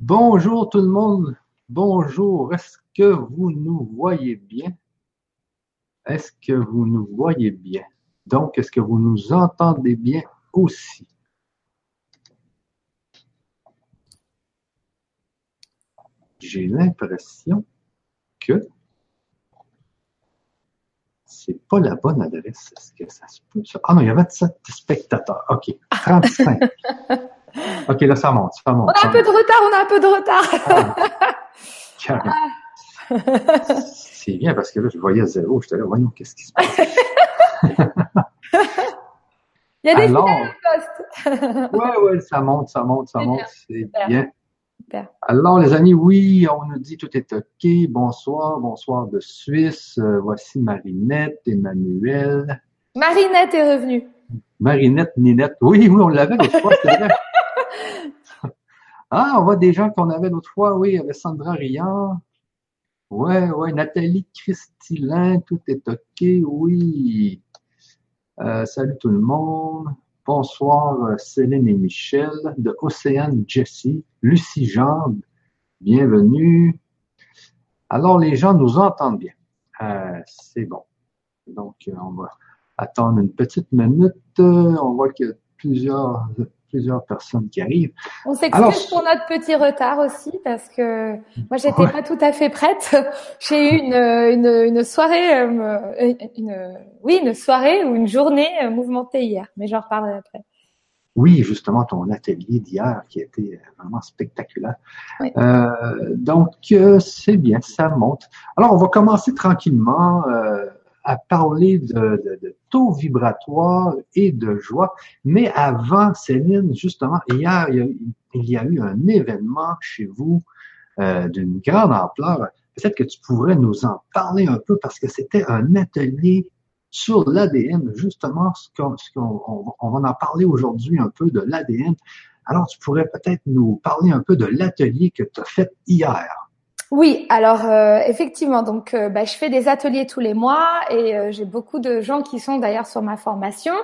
Bonjour tout le monde. Bonjour. Est-ce que vous nous voyez bien? Est-ce que vous nous voyez bien? Donc, est-ce que vous nous entendez bien aussi? J'ai l'impression que c'est pas la bonne adresse. Est-ce que ça se peut? Ça? Ah non, il y a 27 spectateurs. OK. 35. OK, là, ça monte, ça monte. On a un peu de retard, on a un peu de retard. Ah, c'est bien parce que là, je voyais zéro. J'étais là, voyons, qu'est-ce qui se passe? Il y a des Alors, postes. oui, oui, ça monte, ça monte, ça monte. C'est bien. Alors, les amis, oui, on nous dit tout est OK. Bonsoir, bonsoir de Suisse. Euh, voici Marinette, Emmanuel. Marinette est revenue. Marinette, Ninette. Oui, oui, on l'avait l'autre fois, c'est vrai. ah, on voit des gens qu'on avait l'autre fois, oui, avec Sandra Riant. Ouais, ouais, Nathalie Christilin, tout est OK, oui. Euh, salut tout le monde. Bonsoir euh, Céline et Michel de Océane Jessie, Lucie Jean, bienvenue. Alors les gens nous entendent bien. Euh, c'est bon. Donc on va attendre une petite minute. On voit qu'il y a plusieurs plusieurs personnes qui arrivent. On s'excuse pour notre petit retard aussi parce que moi j'étais pas tout à fait prête. J'ai eu une, une, une soirée, euh, une, oui une soirée ou une journée euh, mouvementée hier, mais j'en reparlerai après. Oui, justement ton atelier d'hier qui a été vraiment spectaculaire. Euh, donc c'est bien, ça monte. Alors on va commencer tranquillement. Euh, à parler de, taux vibratoire et de joie. Mais avant, Céline, justement, hier, il y a, eu un événement chez vous euh, d'une grande ampleur. Peut-être que tu pourrais nous en parler un peu parce que c'était un atelier sur l'ADN, justement, on, va en parler aujourd'hui un peu de l'ADN. Alors, tu pourrais peut-être nous parler un peu de l'atelier que tu as fait hier. Oui, alors euh, effectivement, donc euh, bah, je fais des ateliers tous les mois et euh, j'ai beaucoup de gens qui sont d'ailleurs sur ma formation,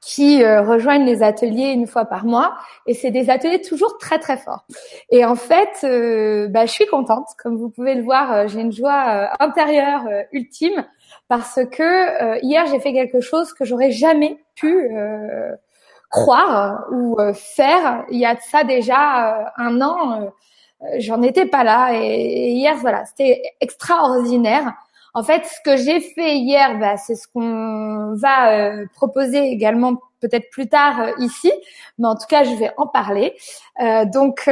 qui rejoignent les ateliers une fois par mois et c'est des ateliers toujours très très forts. Et en fait, bah, je suis contente, comme vous pouvez le voir, j'ai une joie intérieure ultime parce que hier j'ai fait quelque chose que j'aurais jamais pu croire ou faire. Il y a de ça déjà un an j'en étais pas là. Et, hier, voilà, c'était extraordinaire. En fait, ce que j'ai fait hier, bah, c'est ce qu'on va euh, proposer également peut-être plus tard euh, ici, mais en tout cas, je vais en parler. Euh, donc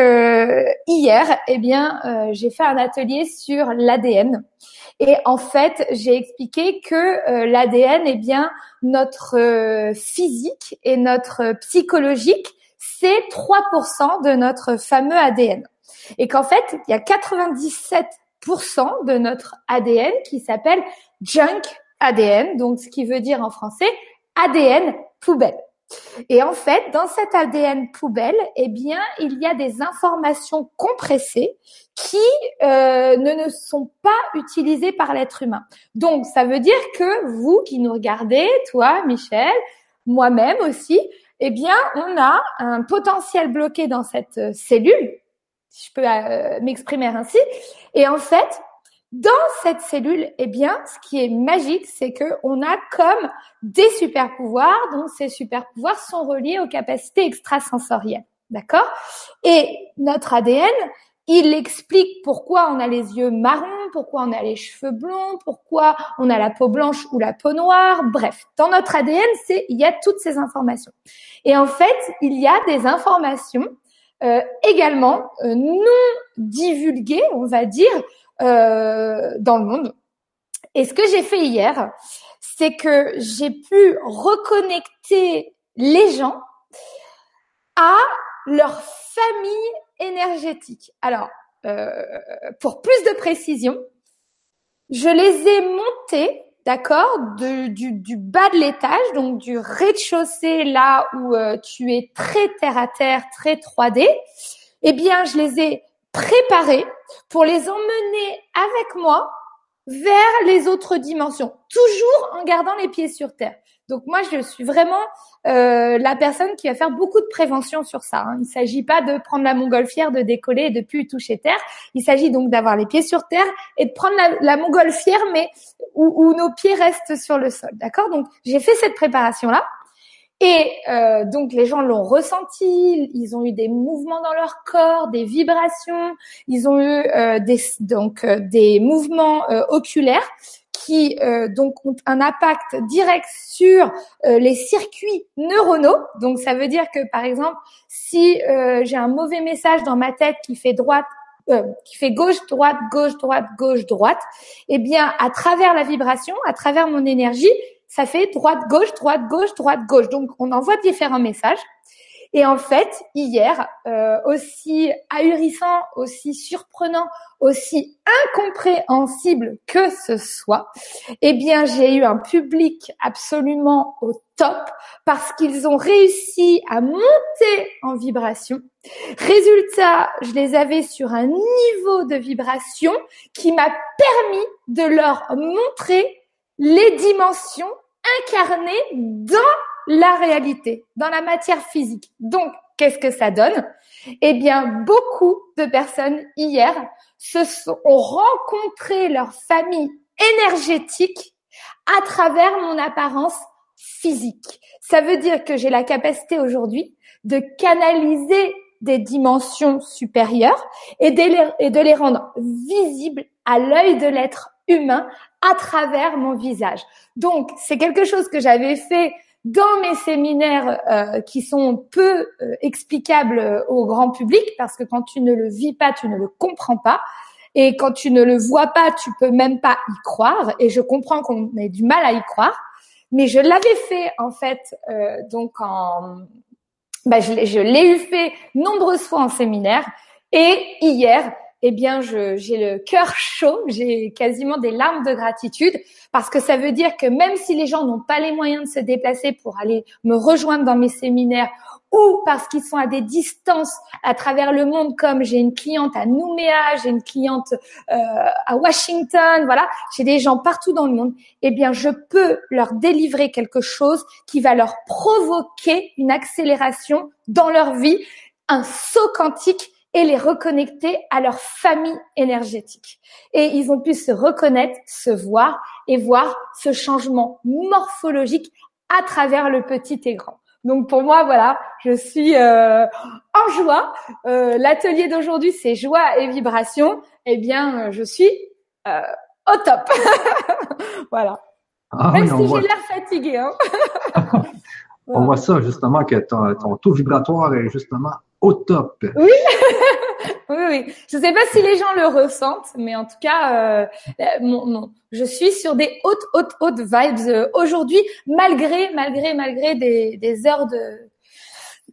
hier, eh bien, j'ai fait un atelier sur l'ADN. Et en fait, j'ai expliqué que l'ADN, eh bien, notre physique et notre psychologique, c'est 3% de notre fameux ADN et qu'en fait, il y a 97% de notre ADN qui s'appelle junk ADN, donc ce qui veut dire en français ADN poubelle. Et en fait, dans cet ADN poubelle, eh bien, il y a des informations compressées qui euh, ne, ne sont pas utilisées par l'être humain. Donc, ça veut dire que vous qui nous regardez, toi, Michel, moi-même aussi, eh bien, on a un potentiel bloqué dans cette euh, cellule si je peux euh, m'exprimer ainsi. Et en fait, dans cette cellule, eh bien, ce qui est magique, c'est que on a comme des super pouvoirs, dont ces super pouvoirs sont reliés aux capacités extrasensorielles. D'accord? Et notre ADN, il explique pourquoi on a les yeux marrons, pourquoi on a les cheveux blonds, pourquoi on a la peau blanche ou la peau noire. Bref, dans notre ADN, c'est il y a toutes ces informations. Et en fait, il y a des informations euh, également euh, non divulgué, on va dire, euh, dans le monde. Et ce que j'ai fait hier, c'est que j'ai pu reconnecter les gens à leur famille énergétique. Alors, euh, pour plus de précision, je les ai montés d'accord, du, bas de l'étage, donc du rez-de-chaussée, là où euh, tu es très terre à terre, très 3D, eh bien, je les ai préparés pour les emmener avec moi vers les autres dimensions, toujours en gardant les pieds sur terre. Donc moi, je suis vraiment euh, la personne qui va faire beaucoup de prévention sur ça. Hein. Il ne s'agit pas de prendre la montgolfière, de décoller et de plus toucher terre. Il s'agit donc d'avoir les pieds sur terre et de prendre la, montgolfière, mais où, où, nos pieds restent sur le sol. D'accord? Donc j'ai fait cette préparation là. Et euh, donc les gens l'ont ressenti, ils ont eu des mouvements dans leur corps, des vibrations, ils ont eu euh, des donc euh, des mouvements euh, oculaires qui euh, donc ont un impact direct sur les circuits neuronaux. Donc ça veut dire que par exemple, si j'ai un mauvais message dans ma tête qui fait droite qui fait gauche droite gauche droite gauche droite, eh bien à travers la vibration, à travers mon énergie, ça fait droite, gauche, droite, gauche, droite, gauche. Donc, on envoie différents messages. Et en fait, hier, euh, aussi ahurissant, aussi surprenant, aussi incompréhensible que ce soit, eh bien, j'ai eu un public absolument au top parce qu'ils ont réussi à monter en vibration. Résultat, je les avais sur un niveau de vibration qui m'a permis de leur montrer les dimensions incarnées dans la réalité, dans la matière physique. Donc, qu'est-ce que ça donne? Eh bien, beaucoup de personnes hier se sont, ont leur famille énergétique à travers mon apparence physique. Ça veut dire que j'ai la capacité aujourd'hui de canaliser des dimensions supérieures et de les, et de les rendre visibles à l'œil de l'être humain à travers mon visage. Donc, c'est quelque chose que j'avais fait dans mes séminaires euh, qui sont peu euh, explicables euh, au grand public parce que quand tu ne le vis pas, tu ne le comprends pas. Et quand tu ne le vois pas, tu peux même pas y croire. Et je comprends qu'on ait du mal à y croire. Mais je l'avais fait en fait donc en bah, je l'ai eu fait nombreuses fois en séminaire. Et hier, eh bien, j'ai le cœur chaud, j'ai quasiment des larmes de gratitude parce que ça veut dire que même si les gens n'ont pas les moyens de se déplacer pour aller me rejoindre dans mes séminaires ou parce qu'ils sont à des distances à travers le monde, comme j'ai une cliente à Nouméa, j'ai une cliente euh, à Washington, voilà, j'ai des gens partout dans le monde, eh bien, je peux leur délivrer quelque chose qui va leur provoquer une accélération dans leur vie, un saut quantique et les reconnecter à leur famille énergétique. Et ils ont pu se reconnaître, se voir et voir ce changement morphologique à travers le petit et grand. Donc pour moi, voilà, je suis euh, en joie. Euh, L'atelier d'aujourd'hui, c'est joie et vibration. Eh bien, euh, je suis euh, au top. voilà. Ah Même si j'ai l'air fatiguée. Hein. On voit ça justement que ton, ton taux vibratoire est justement au top. Oui, oui, oui. Je ne sais pas si les gens le ressentent, mais en tout cas, euh, mon, je suis sur des hautes, hautes, hautes vibes euh, aujourd'hui, malgré, malgré, malgré des, des heures de,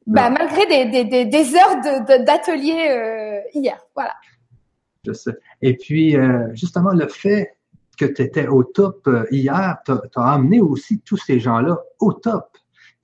bah, malgré des, des, des, heures d'atelier euh, hier. Voilà. Je sais. Et puis, euh, justement, le fait que tu étais au top euh, hier, t'as as amené aussi tous ces gens-là au top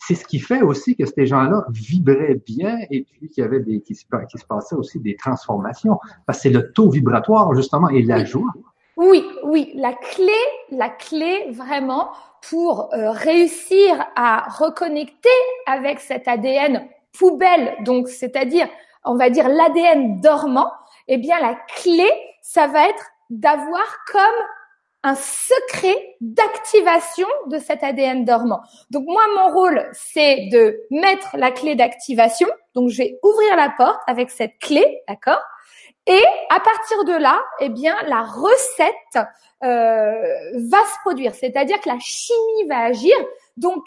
c'est ce qui fait aussi que ces gens-là vibraient bien et puis qu'il y avait des, qui se, qui se passait aussi des transformations. Parce que c'est le taux vibratoire, justement, et la joie. Oui, oui. La clé, la clé vraiment pour euh, réussir à reconnecter avec cet ADN poubelle, donc c'est-à-dire, on va dire l'ADN dormant, eh bien la clé, ça va être d'avoir comme un secret d'activation de cet ADN dormant. Donc moi, mon rôle, c'est de mettre la clé d'activation. Donc je vais ouvrir la porte avec cette clé, d'accord? Et à partir de là, eh bien, la recette euh, va se produire. C'est-à-dire que la chimie va agir. Donc,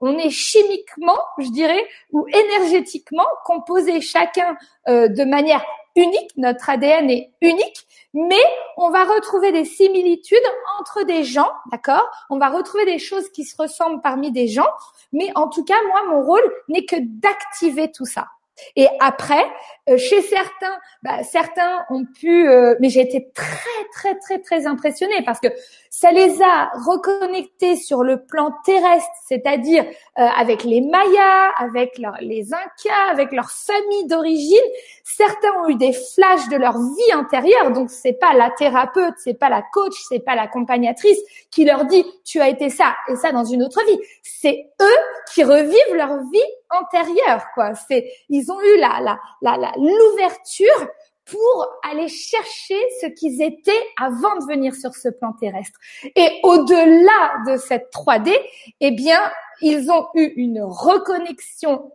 on est chimiquement, je dirais, ou énergétiquement composé chacun euh, de manière unique. Notre ADN est unique mais on va retrouver des similitudes entre des gens, d'accord? On va retrouver des choses qui se ressemblent parmi des gens, mais en tout cas, moi, mon rôle n'est que d'activer tout ça. Et après, euh, chez certains, bah, certains ont pu, euh, mais j'ai été très très très très impressionnée parce que ça les a reconnectés sur le plan terrestre, c'est-à-dire euh, avec les Mayas, avec les Incas, avec leur famille d'origine. Certains ont eu des flashs de leur vie intérieure, donc c'est pas la thérapeute, c'est pas la coach, c'est pas l'accompagnatrice qui leur dit tu as été ça et ça dans une autre vie. C'est eux qui revivent leur vie antérieure, quoi. C'est ils ont eu la la la l'ouverture pour aller chercher ce qu'ils étaient avant de venir sur ce plan terrestre. Et au-delà de cette 3D, eh bien, ils ont eu une reconnexion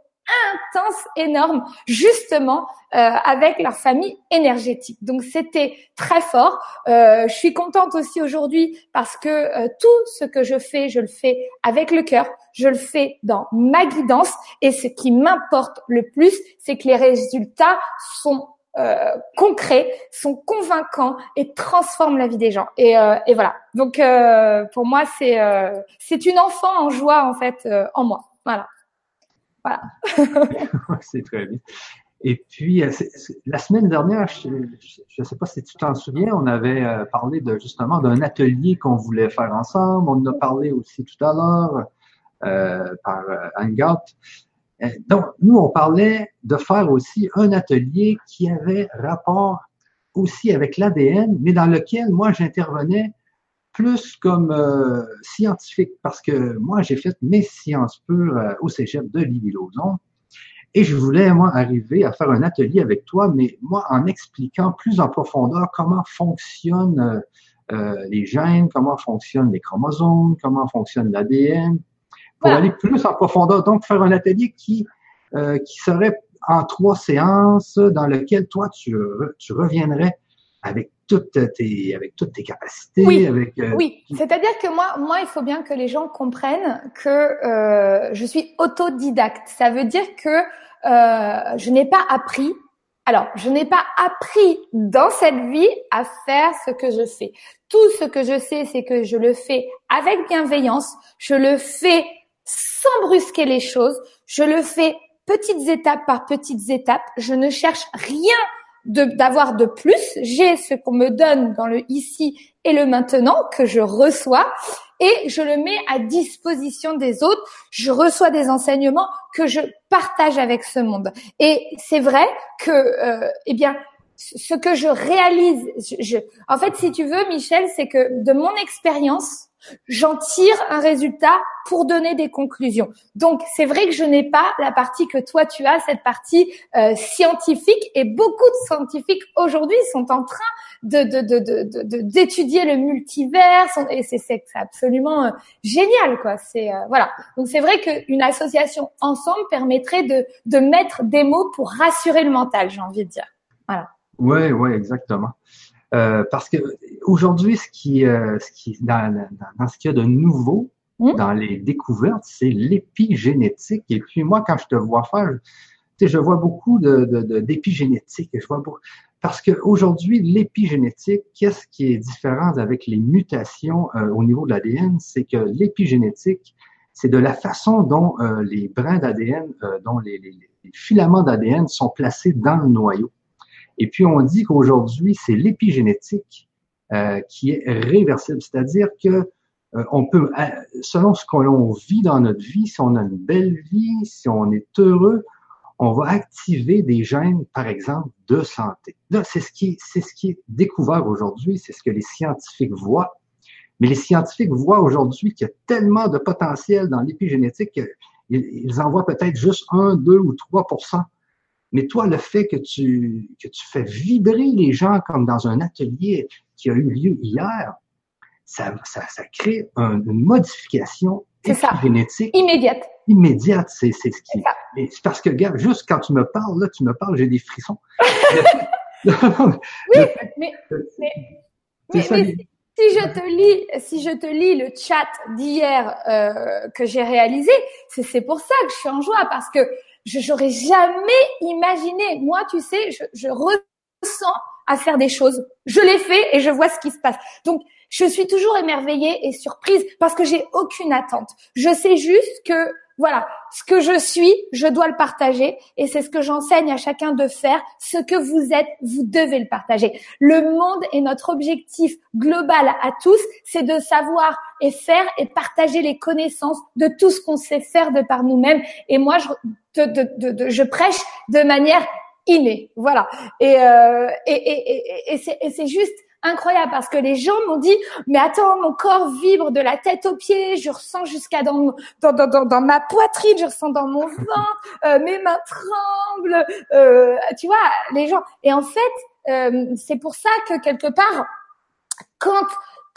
intense, énorme, justement euh, avec leur famille énergétique. Donc c'était très fort. Euh, je suis contente aussi aujourd'hui parce que euh, tout ce que je fais, je le fais avec le cœur, je le fais dans ma guidance et ce qui m'importe le plus, c'est que les résultats sont euh, concrets, sont convaincants et transforment la vie des gens. Et, euh, et voilà. Donc euh, pour moi, c'est c'est une enfant en joie en fait en moi. Voilà. Voilà. c'est très bien. Et puis, la semaine dernière, je ne sais pas si tu t'en souviens, on avait parlé de justement d'un atelier qu'on voulait faire ensemble. On en a parlé aussi tout à l'heure euh, par Hangout. Euh, donc, nous, on parlait de faire aussi un atelier qui avait rapport aussi avec l'ADN, mais dans lequel moi, j'intervenais plus comme euh, scientifique, parce que moi, j'ai fait mes sciences pures euh, au cégep de lille et je voulais, moi, arriver à faire un atelier avec toi, mais moi, en expliquant plus en profondeur comment fonctionnent les gènes, comment fonctionnent les chromosomes, comment fonctionne l'ADN, pour aller plus en profondeur. Donc, faire un atelier qui, euh, qui serait en trois séances dans lequel toi, tu, tu reviendrais avec toutes tes, avec toutes tes capacités. Oui, avec, euh, oui. c'est-à-dire que moi, moi, il faut bien que les gens comprennent que euh, je suis autodidacte. Ça veut dire que euh, je n'ai pas appris. Alors, je n'ai pas appris dans cette vie à faire ce que je fais. Tout ce que je sais, c'est que je le fais avec bienveillance. Je le fais sans brusquer les choses. Je le fais petites étapes par petites étapes. Je ne cherche rien d'avoir de, plus. J'ai ce qu'on me donne dans le ici et le maintenant que je reçois et je le mets à disposition des autres. Je reçois des enseignements que je partage avec ce monde. Et c'est vrai que, euh, eh bien, ce que je réalise, je, en fait, si tu veux, Michel, c'est que de mon expérience, j'en tire un résultat pour donner des conclusions. Donc c'est vrai que je n'ai pas la partie que toi tu as, cette partie euh, scientifique, et beaucoup de scientifiques aujourd'hui sont en train de d'étudier le multivers, et c'est absolument euh, génial quoi. C'est euh, voilà. Donc c'est vrai qu'une association ensemble permettrait de de mettre des mots pour rassurer le mental, j'ai envie de dire. Voilà. Ouais, ouais, exactement. Euh, parce que aujourd'hui, ce qui, euh, ce qui dans, dans, ce qu'il y a de nouveau hmm? dans les découvertes, c'est l'épigénétique. Et puis moi, quand je te vois faire, tu sais, je vois beaucoup de, de, d'épigénétique. Je vois beaucoup, parce qu'aujourd'hui, l'épigénétique, qu'est-ce qui est différent avec les mutations euh, au niveau de l'ADN, c'est que l'épigénétique, c'est de la façon dont les brins d'ADN, dont les, les, les filaments d'ADN sont placés dans le noyau. Et puis, on dit qu'aujourd'hui, c'est l'épigénétique euh, qui est réversible, c'est-à-dire que euh, on peut, euh, selon ce qu'on vit dans notre vie, si on a une belle vie, si on est heureux, on va activer des gènes, par exemple, de santé. Là, c'est ce qui, c'est ce qui est découvert aujourd'hui, c'est ce que les scientifiques voient. Mais les scientifiques voient aujourd'hui qu'il y a tellement de potentiel dans l'épigénétique qu'ils en voient peut-être juste 1, 2 ou 3 mais toi, le fait que tu, que tu fais vibrer les gens comme dans un atelier qui a eu lieu hier, ça, ça, ça crée une modification génétique immédiate. Immédiate, c'est c'est ce qui. C'est parce que regarde, juste quand tu me parles là, tu me parles, j'ai des frissons. oui, mais, mais, si je te lis, si je te lis le chat d'hier euh, que j'ai réalisé, c'est pour ça que je suis en joie parce que je j'aurais jamais imaginé. Moi, tu sais, je, je ressens à faire des choses. Je les fais et je vois ce qui se passe. Donc, je suis toujours émerveillée et surprise parce que j'ai aucune attente. Je sais juste que Voilà, ce que je suis, je dois le partager et c'est ce que j'enseigne à chacun de faire. Ce que vous êtes, vous devez le partager. Le monde et notre objectif global à tous, c'est de savoir et faire et partager les connaissances de tout ce qu'on sait faire de par nous-mêmes. Et moi, je, je prêche de manière innée. Voilà. Et, euh, et, et, et, et c'est juste incroyable parce que les gens m'ont dit mais attends mon corps vibre de la tête aux pieds je ressens jusqu'à dans, dans, dans, dans, ma poitrine je ressens dans mon ventre euh, mes mains tremblent euh, tu vois les gens et en fait euh, c'est pour ça que quelque part quand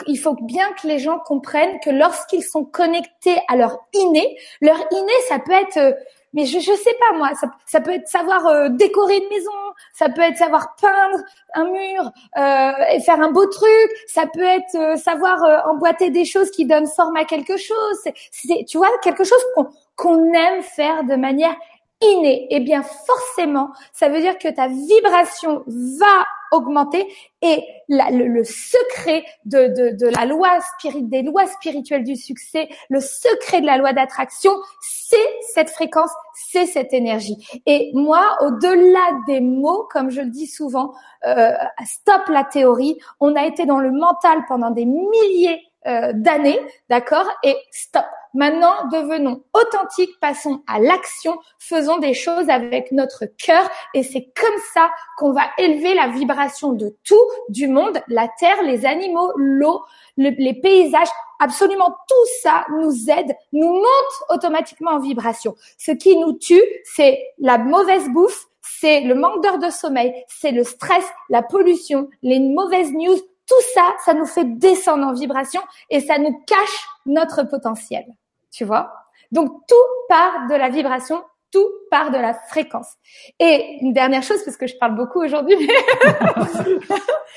il faut bien que les gens comprennent que lorsqu'ils sont connectés à leur inné, leur inné, ça peut être euh, mais je je sais pas moi, ça, ça peut être savoir euh, décorer une maison, ça peut être savoir peindre un mur euh, et faire un beau truc, ça peut être euh, savoir euh, emboîter des choses qui donnent forme à quelque chose. C'est tu vois quelque chose qu'on qu'on aime faire de manière innée. Eh bien forcément, ça veut dire que ta vibration va augmenter et le, secret de, de, de, la loi spirit, des lois spirituelles du succès, le secret de la loi d'attraction, c'est cette fréquence, c'est cette énergie. Et moi, au-delà des mots, comme je le dis souvent, euh, stop la théorie. On a été dans le mental pendant des milliers euh, d'années, d'accord? Et stop. Maintenant, devenons authentiques, passons à l'action, faisons des choses avec notre cœur et c'est comme ça qu'on va élever la vibration de tout, du monde, la terre, les animaux, l'eau, les paysages, absolument tout ça nous aide, nous monte automatiquement en vibration. Ce qui nous tue, c'est la mauvaise bouffe, c'est le manque d'heures de sommeil, c'est le stress, la pollution, les mauvaises news, tout ça, ça nous fait descendre en vibration et ça nous cache notre potentiel. Tu vois? Donc tout part de la vibration, tout part de la fréquence. Et une dernière chose, parce que je parle beaucoup aujourd'hui,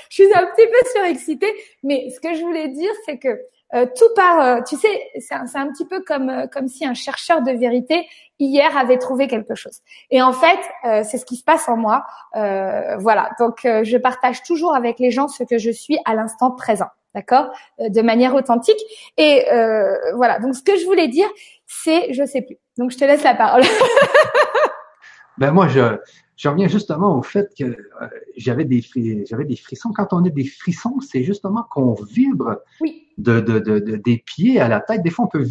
je suis un petit peu surexcitée, mais ce que je voulais dire, c'est que euh, tout part, euh, tu sais, c'est un, petit peu comme euh, comme si un chercheur de vérité hier avait trouvé quelque chose. Et en fait, c'est ce qui se passe en moi. voilà, donc je partage toujours avec les gens ce que je suis à l'instant présent, d'accord, de manière authentique. Et voilà, donc ce que je voulais dire, c'est, je sais plus. Donc je te laisse la parole. ben moi, je je reviens justement au fait que j'avais des j'avais des frissons. Quand on a des frissons, c'est justement qu'on vibre oui de, de, de, des pieds à la tête. Des fois, on peut,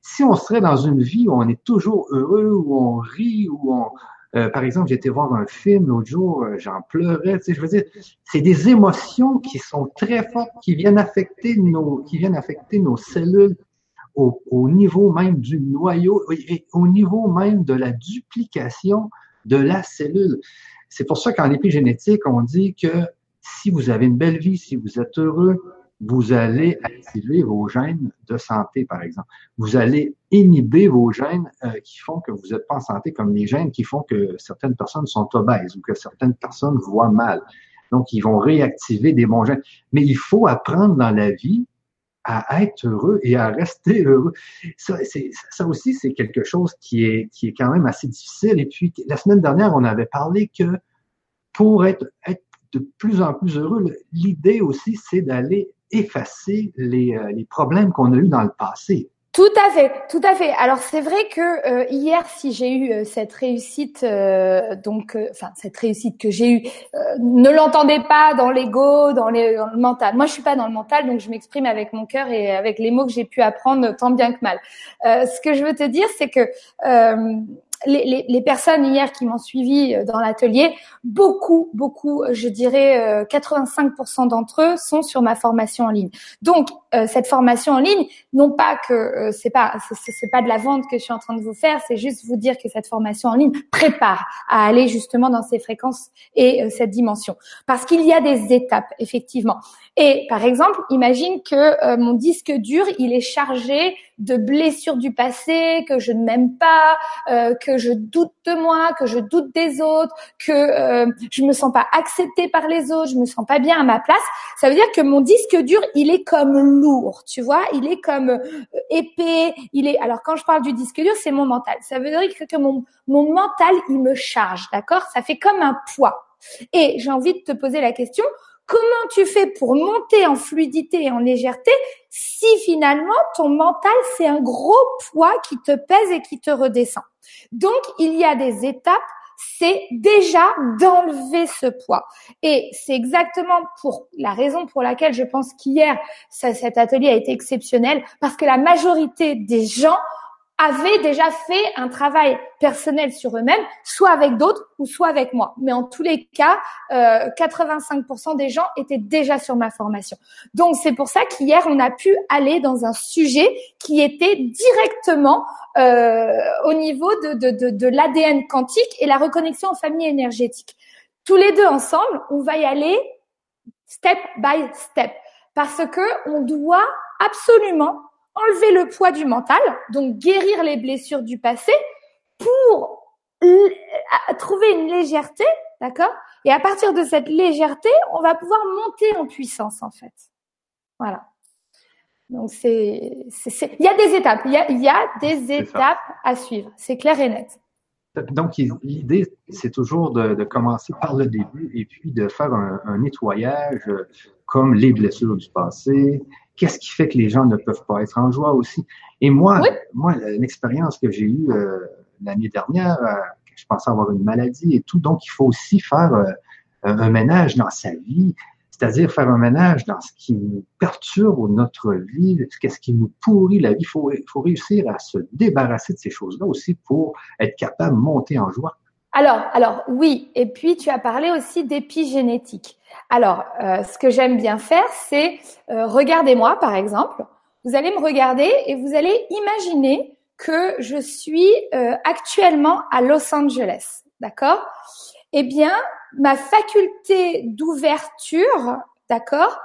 si on serait dans une vie où on est toujours heureux, où on rit, où on, euh, par exemple, j'étais voir un film l'autre jour, euh, j'en pleurais. Tu sais, je veux dire, c'est des émotions qui sont très fortes, qui viennent affecter nos, qui viennent affecter nos cellules au, au niveau même du noyau et au niveau même de la duplication de la cellule. C'est pour ça qu'en épigénétique, on dit que si vous avez une belle vie, si vous êtes heureux, vous allez activer vos gènes de santé, par exemple. Vous allez inhiber vos gènes euh, qui font que vous n'êtes pas en santé, comme les gènes qui font que certaines personnes sont obèses ou que certaines personnes voient mal. Donc, ils vont réactiver des bons gènes. Mais il faut apprendre dans la vie à être heureux et à rester heureux. Ça, ça aussi, c'est quelque chose qui est, qui est quand même assez difficile. Et puis, la semaine dernière, on avait parlé que pour être, être de plus en plus heureux, l'idée aussi, c'est d'aller effacer les, euh, les problèmes qu'on a eus dans le passé. Tout à fait, tout à fait. Alors c'est vrai que euh, hier, si j'ai eu euh, cette réussite, donc, enfin cette réussite que j'ai eue, ne l'entendez pas dans l'ego, dans, dans, le mental. Moi, je suis pas dans le mental, donc je m'exprime avec mon cœur et avec les mots que j'ai pu apprendre tant bien que mal. ce que je veux te dire, c'est que les, les, les, personnes hier qui m'ont suivi euh, dans l'atelier, beaucoup, beaucoup, je dirais 85% euh, d'entre eux sont sur ma formation en ligne. Donc euh, cette formation en ligne, non pas que c'est pas c'est pas de la vente que je suis en train de vous faire, c'est juste vous dire que cette formation en ligne prépare à aller justement dans ces fréquences et cette dimension, parce qu'il y a des étapes effectivement. Et par exemple, imagine que mon disque dur, il est chargé de blessures du passé, que je ne m'aime pas, euh, que je doute de moi, que je doute des autres, que euh, je me sens pas acceptée par les autres, je me sens pas bien à ma place, ça veut dire que mon disque dur, il est comme lourd, tu vois, il est comme euh, épais, il est alors quand je parle du disque dur, c'est mon mental. Ça veut dire que mon mon mental, il me charge, d'accord? Ça fait comme un poids. Et j'ai envie de te poser la question, comment tu fais pour monter en fluidité et en légèreté si finalement ton mental c'est un gros poids qui te pèse et qui te redescend? Donc il y a des étapes c'est déjà d'enlever ce poids. Et c'est exactement pour la raison pour laquelle je pense qu'hier, cet atelier a été exceptionnel, parce que la majorité des gens avaient déjà fait un travail personnel sur eux-mêmes, soit avec d'autres ou soit avec moi. Mais en tous les cas, euh, 85% des gens étaient déjà sur ma formation. Donc c'est pour ça qu'hier, on a pu aller dans un sujet qui était directement euh, au niveau de, de, de, de l'ADN quantique et la reconnexion en famille énergétique. Tous les deux ensemble, on va y aller step by step parce que on doit absolument enlever le poids du mental, donc guérir les blessures du passé pour trouver une légèreté, d'accord? Et à partir de cette légèreté, on va pouvoir monter en puissance en fait. Voilà. Donc c'est, il y a des étapes, il y a, il y a des étapes à suivre, c'est clair et net. Donc l'idée, c'est toujours de, de, commencer par le début et puis de faire un, un nettoyage comme les blessures du passé, qu'est-ce qui fait que les gens ne peuvent pas être en joie aussi? Et moi, moi, l'expérience que j'ai eue euh, l'année dernière, euh, je pensais avoir une maladie et tout, donc il faut aussi faire euh, un ménage dans sa vie, c'est-à-dire faire un ménage dans ce qui nous perturbe notre vie, qu'est-ce qui nous pourrit la vie. Il faut, faut réussir à se débarrasser de ces choses-là aussi pour être capable de monter en joie. Alors, alors oui. Et puis tu as parlé aussi d'épigénétique. Alors, euh, ce que j'aime bien faire, c'est euh, regardez-moi par exemple. Vous allez me regarder et vous allez imaginer que je suis euh, actuellement à Los Angeles, d'accord? Eh bien, ma faculté d'ouverture, d'accord,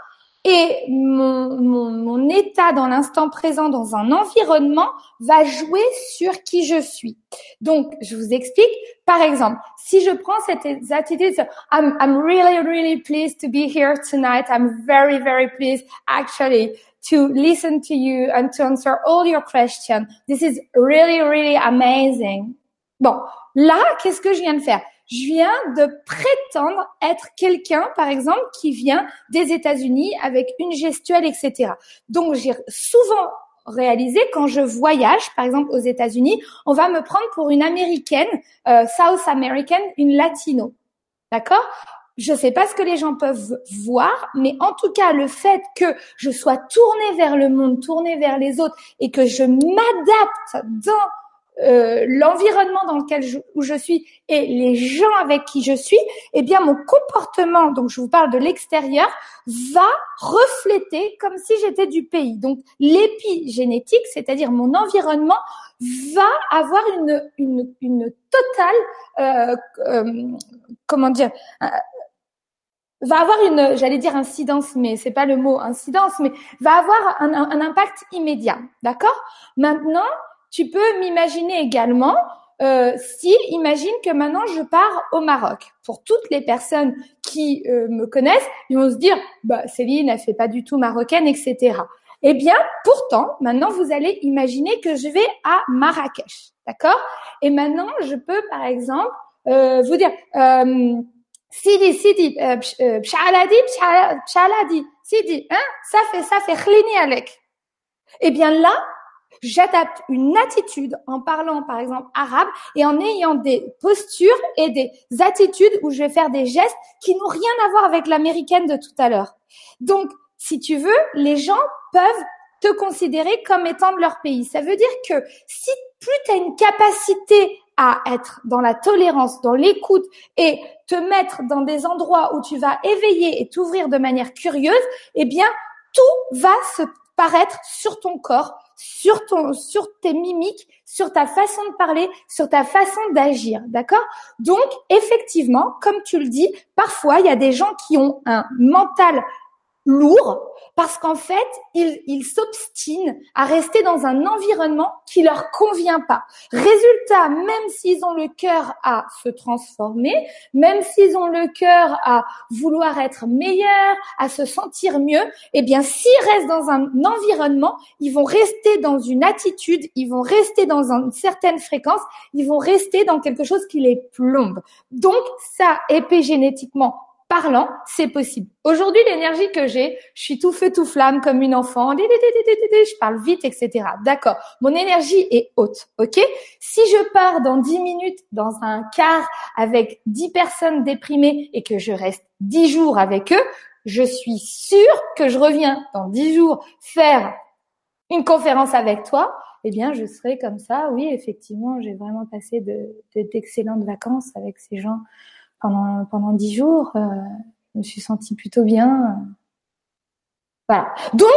et mon, mon, mon état dans l'instant présent dans un environnement va jouer sur qui je suis. Donc, je vous explique. Par exemple, si je prends cette attitude, I'm, I'm really, really pleased to be here tonight. I'm very, very pleased actually to listen to you and to answer all your questions. This is really, really amazing. Bon, là, qu'est-ce que je viens de faire? Je viens de prétendre être quelqu'un, par exemple, qui vient des États-Unis avec une gestuelle, etc. Donc, j'ai souvent réalisé quand je voyage, par exemple aux États-Unis, on va me prendre pour une américaine, euh, South American, une latino. D'accord? Je ne sais pas ce que les gens peuvent voir, mais en tout cas, le fait que je sois tournée vers le monde, tournée vers les autres, et que je m'adapte dans euh, l'environnement dans lequel je, où je suis et les gens avec qui je suis, eh bien mon comportement, donc je vous parle de l'extérieur, va refléter comme si j'étais du pays. Donc l'épigénétique, c'est-à-dire mon environnement, va avoir une une, totale euh, euh, comment dire va avoir une, j'allais dire incidence, mais c'est pas le mot incidence, mais va avoir un impact immédiat, d'accord? Maintenant, tu peux m'imaginer également euh, si, imagine que maintenant je pars au Maroc. Pour toutes les personnes qui euh, me connaissent, ils vont se dire, bah Céline, elle fait pas du tout marocaine, etc. Eh bien, pourtant, maintenant vous allez imaginer que je vais à Marrakech, d'accord? Et maintenant, je peux, par exemple, euh, vous dire, euh, Sidi, Sidi, euh, Pshaladi, Pshaladi, Sidi, hein? Ça fait, ça fait khlini alek. Eh bien là, j'adapte une attitude en parlant par exemple arabe et en ayant des postures et des attitudes où je vais faire des gestes qui n'ont rien à voir avec l'américaine de tout à l'heure. Donc, si tu veux, les gens peuvent te considérer comme étant de leur pays. Ça veut dire que si plus tu as une capacité à être dans la tolérance, dans l'écoute et te mettre dans des endroits où tu vas éveiller et t'ouvrir de manière curieuse, eh bien, tout va se paraître sur ton corps sur ton, sur tes mimiques, sur ta façon de parler, sur ta façon d'agir, d'accord? Donc, effectivement, comme tu le dis, parfois il y a des gens qui ont un mental lourd parce qu'en fait, ils, s'obstinent à rester dans un environnement qui leur convient pas. Résultat, même s'ils ont le cœur à se transformer, même s'ils ont le cœur à vouloir être meilleurs, à se sentir mieux, eh bien, s'ils restent dans un environnement, ils vont rester dans une attitude, ils vont rester dans une certaine fréquence, ils vont rester dans quelque chose qui les plombe. Donc, ça, épigénétiquement parlant, c'est possible. Aujourd'hui, l'énergie que j'ai, je suis tout feu, tout flamme, comme une enfant, je parle vite, etc. D'accord. Mon énergie est haute, ok? Si je pars dans 10 minutes dans un car avec 10 personnes déprimées et que je reste 10 jours avec eux, je suis sûre que je reviens dans 10 jours faire une conférence avec toi, eh bien, je serai comme ça. Oui, effectivement, j'ai vraiment passé de, d'excellentes vacances avec ces gens pendant pendant dix jours. Euh, je me suis sentie plutôt bien. Voilà. Donc,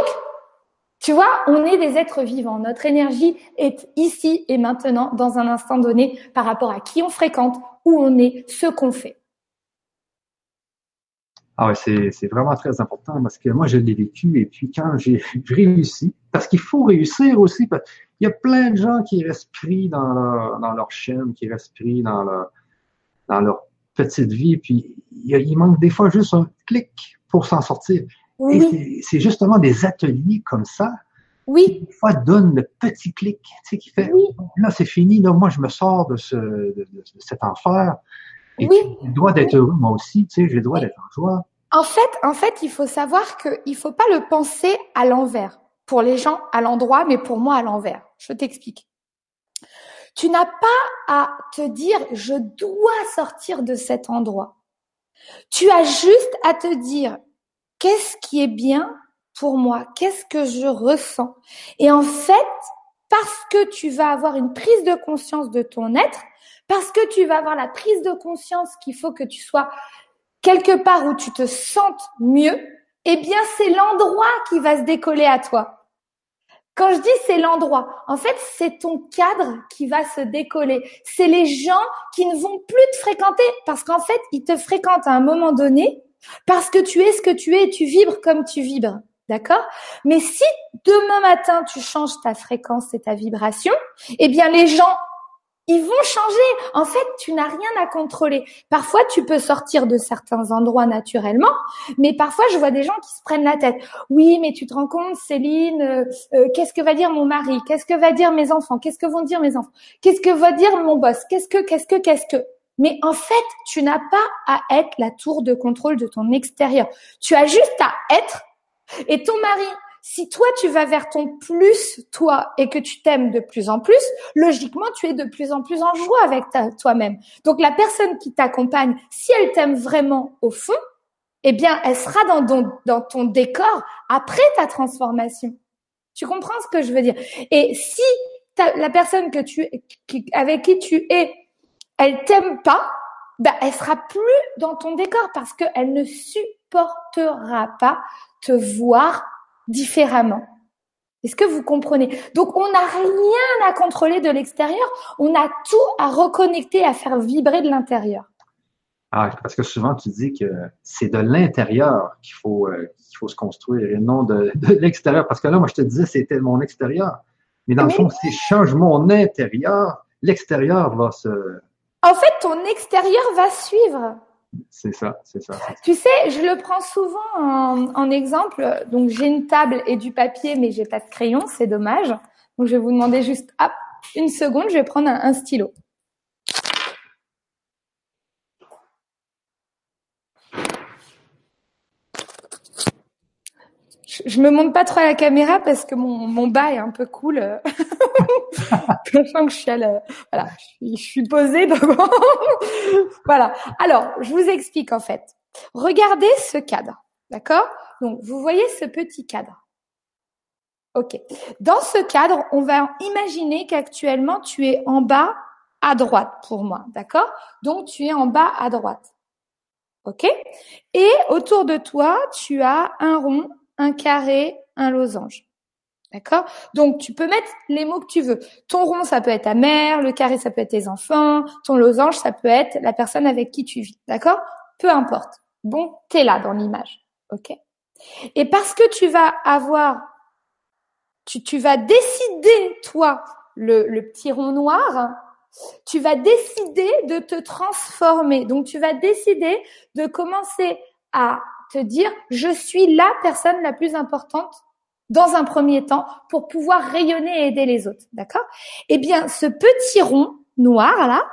tu vois, on est des êtres vivants. Notre énergie est ici et maintenant, dans un instant donné, par rapport à qui on fréquente, où on est, ce qu'on fait. Ah ouais, c'est, c'est vraiment très important parce que moi, je l'ai vécu et puis quand j'ai réussi, parce qu'il faut réussir aussi, parce il y a plein de gens qui pris dans leur, dans leur chaîne, qui leur, dans leur petite vie, puis il, manque des fois juste un clic pour s'en sortir. Et c'est justement des ateliers comme ça oui. qui, des fois, donnent le petit clic, tu sais, qui fait, là, c'est fini, là, moi, je me sors de, ce, de, cet enfer. Et oui. j'ai le droit d'être heureux, moi aussi, tu sais, j'ai le droit d'être en joie. En fait, en fait, il faut savoir qu'il faut pas le penser à l'envers. Pour les gens, à l'endroit, mais pour moi, à l'envers. Je t'explique. Tu n'as pas à te dire je dois sortir de cet endroit. Tu as juste à te dire qu'est-ce qui est bien pour moi, qu'est-ce que je ressens? Et en fait, parce que tu vas avoir une prise de conscience de ton être, parce que tu vas avoir la prise de conscience qu'il faut que tu sois quelque part où tu te sentes mieux, eh bien c'est l'endroit qui va se décoller à toi. Quand je dis c'est l'endroit, en fait, c'est ton cadre qui va se décoller. C'est les gens qui ne vont plus te fréquenter parce qu'en fait, ils te fréquentent à un moment donné parce que tu es ce que tu es et tu vibres comme tu vibres. D'accord? Mais si demain matin tu changes ta fréquence et ta vibration, eh bien les gens ils vont changer. En fait, tu n'as rien à contrôler. Parfois, tu peux sortir de certains endroits naturellement, mais parfois, je vois des gens qui se prennent la tête. Oui, mais tu te rends compte, Céline, euh, euh, qu'est-ce que va dire mon mari? Qu'est-ce que va dire mes enfants? Qu'est-ce que vont dire mes enfants? Qu'est-ce que va dire mon boss? Qu'est-ce que, qu'est-ce que, qu'est-ce que? Mais en fait, tu n'as pas à être la tour de contrôle de ton extérieur. Tu as juste à être. Et ton mari, si toi tu vas vers ton plus toi et que tu t'aimes de plus en plus, logiquement tu es de plus en plus en joie avec toi-même. Donc la personne qui t'accompagne, si elle t'aime vraiment au fond, eh bien elle sera dans ton, décor après ta transformation. Tu comprends ce que je veux dire? Et si la personne avec qui tu es, elle t'aime pas, ben elle sera plus dans ton décor parce qu'elle ne supportera pas te voir différemment. Est-ce que vous comprenez? Donc on n'a rien à contrôler de l'extérieur, on a tout à reconnecter, à faire vibrer de l'intérieur. Ah, parce que souvent tu dis que c'est de l'intérieur qu'il faut euh, qu'il faut se construire et non de, l'extérieur. Parce que là, moi je te disais c'était mon extérieur, mais dans le fond, si je change mon intérieur, l'extérieur va se. En fait, ton extérieur va suivre. C'est ça, c'est ça. Tu sais, je le prends souvent en, exemple. Donc, j'ai une table et du papier, mais j'ai pas de crayon, c'est dommage. Donc, je vais vous demander juste, hop, une seconde, je vais prendre un stylo. Je me monte pas trop à la caméra parce que mon, mon bas est un peu cool. Sachant que je suis à la, voilà, je suis, posée devant. voilà. Alors, je vous explique en fait. Regardez ce cadre. D'accord? Donc, vous voyez ce petit cadre. OK. Dans ce cadre, on va imaginer qu'actuellement, tu es en bas à droite pour moi. D'accord? Donc, tu es en bas à droite. OK? Et autour de toi, tu as un rond un carré, un losange. D'accord? Donc, tu peux mettre les mots que tu veux. Ton rond, ça peut être ta mère, le carré, ça peut être tes enfants, ton losange, ça peut être la personne avec qui tu vis. D'accord? Peu importe. Bon, t'es là dans l'image. OK? Et parce que tu vas avoir, tu, tu vas décider, toi, le, le petit rond noir, tu vas décider de te transformer. Donc, tu vas décider de commencer à te dire je suis la personne la plus importante dans un premier temps pour pouvoir rayonner et aider les autres. D'accord? Eh bien, ce petit rond noir là,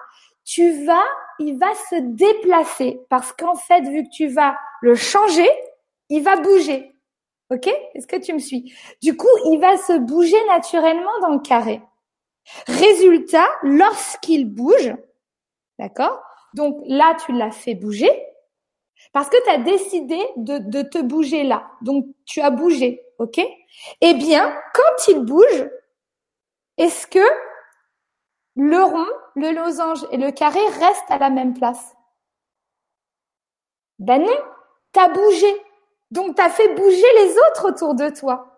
tu vas il va se déplacer parce qu'en fait, vu que tu vas le changer, il va bouger. Ok? Est-ce que tu me suis? Du coup, il va se bouger naturellement dans le carré. Résultat, lorsqu'il bouge, d'accord? Donc là, tu l'as fait bouger parce que tu as décidé de, de te bouger là. Donc, tu as bougé, ok? Eh bien, quand il bouge, est-ce que le rond, le losange et le carré restent à la même place? Ben non, t'as bougé. Donc t'as fait bouger les autres autour de toi.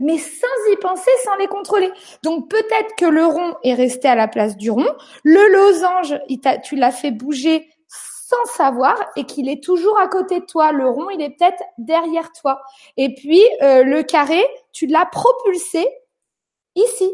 Mais sans y penser, sans les contrôler. Donc peut-être que le rond est resté à la place du rond, le losange, tu l'as fait bouger sans savoir et qu'il est toujours à côté de toi. Le rond, il est peut-être derrière toi. Et puis euh, le carré, tu l'as propulsé ici.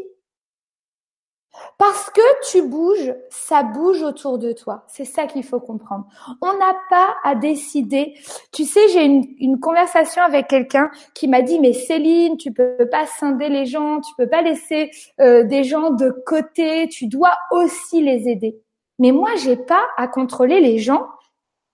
Parce que tu bouges, ça bouge autour de toi. C'est ça qu'il faut comprendre. On n'a pas à décider. Tu sais, j'ai une, une, conversation avec quelqu'un qui m'a dit, mais Céline, tu peux pas scinder les gens, tu peux pas laisser euh, des gens de côté, tu dois aussi les aider. Mais moi, j'ai pas à contrôler les gens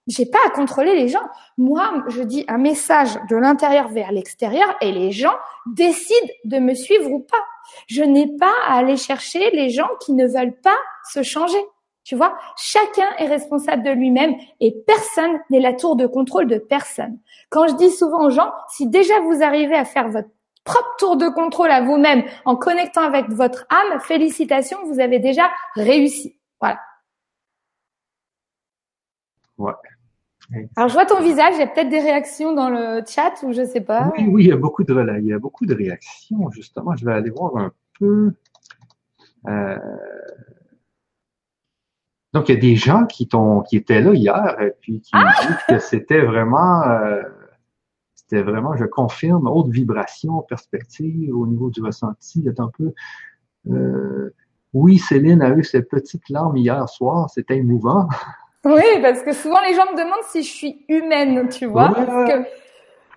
j'ai pas à contrôler les gens. Moi, je dis un message de l'intérieur vers l'extérieur et les gens décident de me suivre ou pas. Je n'ai pas à aller chercher les gens qui ne veulent pas se changer. Tu vois, chacun est responsable de lui-même et personne n'est la tour de contrôle de personne. Quand je dis souvent aux gens, si déjà vous arrivez à faire votre propre tour de contrôle à vous-même en connectant avec votre âme, félicitations, vous avez déjà réussi. Voilà. Ouais. Alors, je vois ton visage, il y a peut-être des réactions dans le chat ou je sais pas. Oui, oui, il y a beaucoup de, il y a beaucoup de réactions, justement. Je vais aller voir un peu. Euh... Donc, il y a des gens qui, qui étaient là hier et puis qui ah! disent que c'était vraiment, euh... c'était vraiment, je confirme, haute vibration, perspective au niveau du ressenti. C'est un peu, euh... oui, Céline a eu cette petite larme hier soir, c'était émouvant. Oui, parce que souvent les gens me demandent si je suis humaine, tu vois. Parce que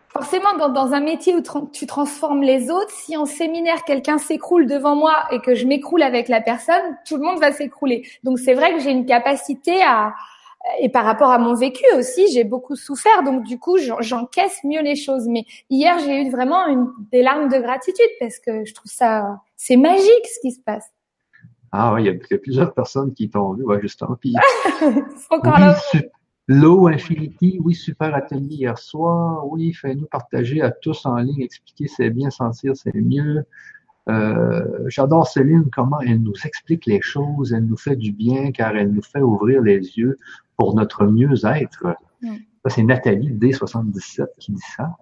forcément, dans, dans, un métier où tu transformes les autres, si en séminaire quelqu'un s'écroule devant moi et que je m'écroule avec la personne, tout le monde va s'écrouler. Donc c'est vrai que j'ai une capacité à et par rapport à mon vécu aussi, j'ai beaucoup souffert, donc du coup, j'encaisse mieux les choses. Mais hier, j'ai eu vraiment une, des larmes de gratitude parce que je trouve ça, c'est magique ce qui se passe. Ah oui, il y, a plusieurs personnes qui t'ont vu, ouais, justement. Puis, encore là. Low Infinity, oui, super atelier hier soir. Oui, fais-nous partager à tous en ligne, expliquer c'est bien, sentir c'est mieux. Euh, J'adore Céline, comment elle nous explique les choses, elle nous fait du bien car elle nous fait ouvrir les yeux pour notre mieux-être. Mm. Ça, c'est Nathalie D77 qui dit ça.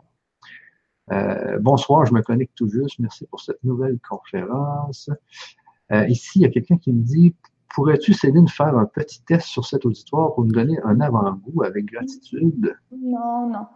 Euh, bonsoir, je me connecte tout juste. Merci pour cette nouvelle conférence. Euh, ici, il y a quelqu'un qui me dit Pourrais-tu, Céline, faire un petit test sur cet auditoire pour me donner un avant-goût avec gratitude? Non, non.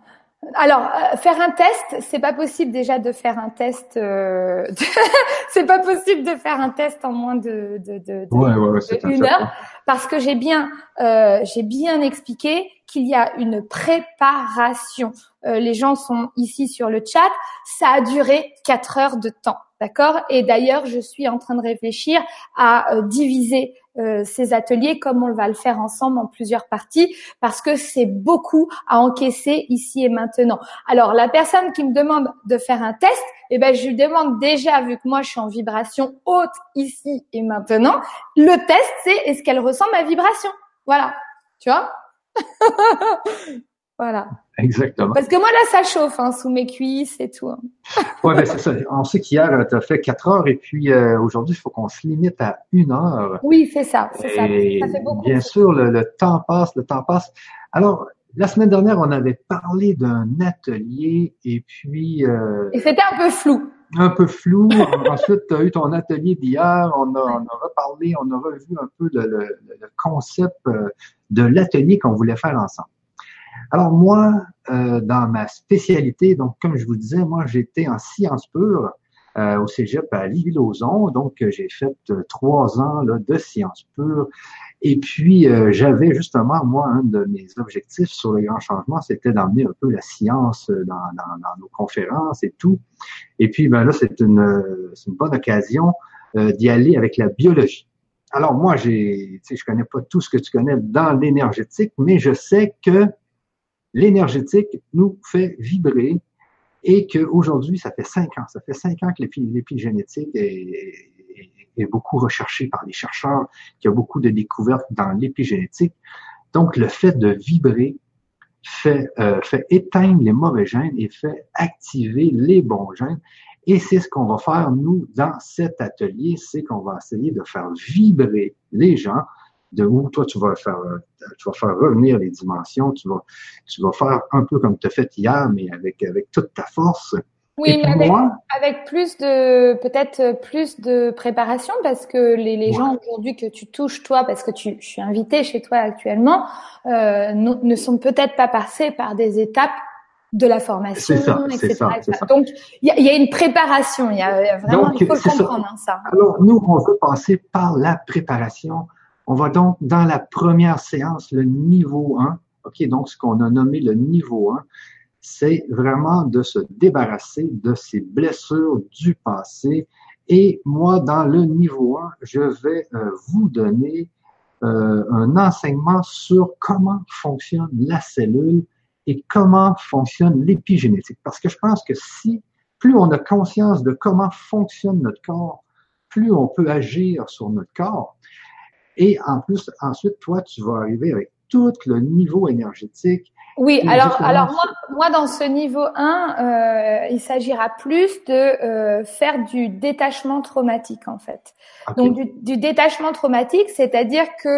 Alors, euh, faire un test, c'est pas possible déjà de faire un test. Euh, c'est pas possible de faire un test en moins de, de, de, de une heure, parce que j'ai bien, euh, j'ai bien expliqué qu'il y a une préparation. Euh, les gens sont ici sur le chat. Ça a duré quatre heures de temps. D'accord? Et d'ailleurs, je suis en train de réfléchir à euh, diviser euh, ces ateliers comme on va le faire ensemble en plusieurs parties parce que c'est beaucoup à encaisser ici et maintenant. Alors, la personne qui me demande de faire un test, eh ben, je lui demande déjà, vu que moi, je suis en vibration haute ici et maintenant, le test, c'est est-ce qu'elle ressent ma vibration? Voilà. Tu vois? Voilà. Exactement. Parce que moi, là, ça chauffe hein, sous mes cuisses et tout. Oui, ben c'est ça. On sait qu'hier, tu as fait quatre heures et puis euh, aujourd'hui, il faut qu'on se limite à une heure. Oui, c'est ça. C'est ça. Ça fait beaucoup. Bien sûr, le, temps passe, le temps passe. Alors, la semaine dernière, on avait parlé d'un atelier et puis... Euh, et c'était un peu flou. Un peu flou. Ensuite, tu as eu ton atelier d'hier. On a, on a reparlé, on a revu un peu le, le concept de l'atelier qu'on voulait faire ensemble. Alors moi, euh, dans ma spécialité, donc comme je vous disais, moi j'étais en sciences pures euh, au Cégep à Lévis-Lauzon, donc euh, j'ai fait trois ans là, de sciences pures. Et puis j'avais justement moi un de mes objectifs sur les grands changements, c'était d'emmener un peu la science dans, dans, dans, nos conférences et tout. Et puis ben là c'est une, une bonne occasion d'y aller avec la biologie. alors moi, j'ai, je connais pas tout ce que tu connais dans l'énergétique, mais je sais que l'énergétique nous fait vibrer et qu'aujourd'hui, ça fait cinq ans, ça fait cinq ans que l'épigénétique est, est, beaucoup recherchée par les chercheurs, qu'il y a beaucoup de découvertes dans l'épigénétique. Donc, le fait de vibrer fait, euh, fait éteindre les mauvais gènes et fait activer les bons gènes. Et c'est ce qu'on va faire, nous, dans cet atelier, c'est qu'on va essayer de faire vibrer les gens de où toi tu vas faire euh, revenir les dimensions, tu vas tu vas faire un peu comme tu as fait hier mais avec avec toute ta force. Oui, mais avec, avec, plus de peut-être plus de préparation parce que les, les gens aujourd'hui que tu touches toi parce que tu je suis invitée chez toi actuellement euh, ne sont peut-être pas passés par des étapes de la formation, etc. Ça, Donc, il y, y a, une préparation. Il y a vraiment, il faut le comprendre, hein, ça. Alors, nous, on veut passer par la préparation. On va donc, dans la première séance, le niveau 1, OK, donc ce qu'on a nommé le niveau 1, c'est vraiment de se débarrasser de ces blessures du passé. Et moi, dans le niveau 1, je vais euh, vous donner euh, un enseignement sur comment fonctionne la cellule et comment fonctionne l'épigénétique. Parce que je pense que si plus on a conscience de comment fonctionne notre corps, plus on peut agir sur notre corps. Et en plus, ensuite, toi, tu vas arriver avec tout le niveau énergétique. Oui, alors, alors moi, moi, dans ce niveau 1, euh, il s'agira plus de euh, faire du détachement traumatique, en fait. Donc, du, du, détachement traumatique, c'est-à-dire que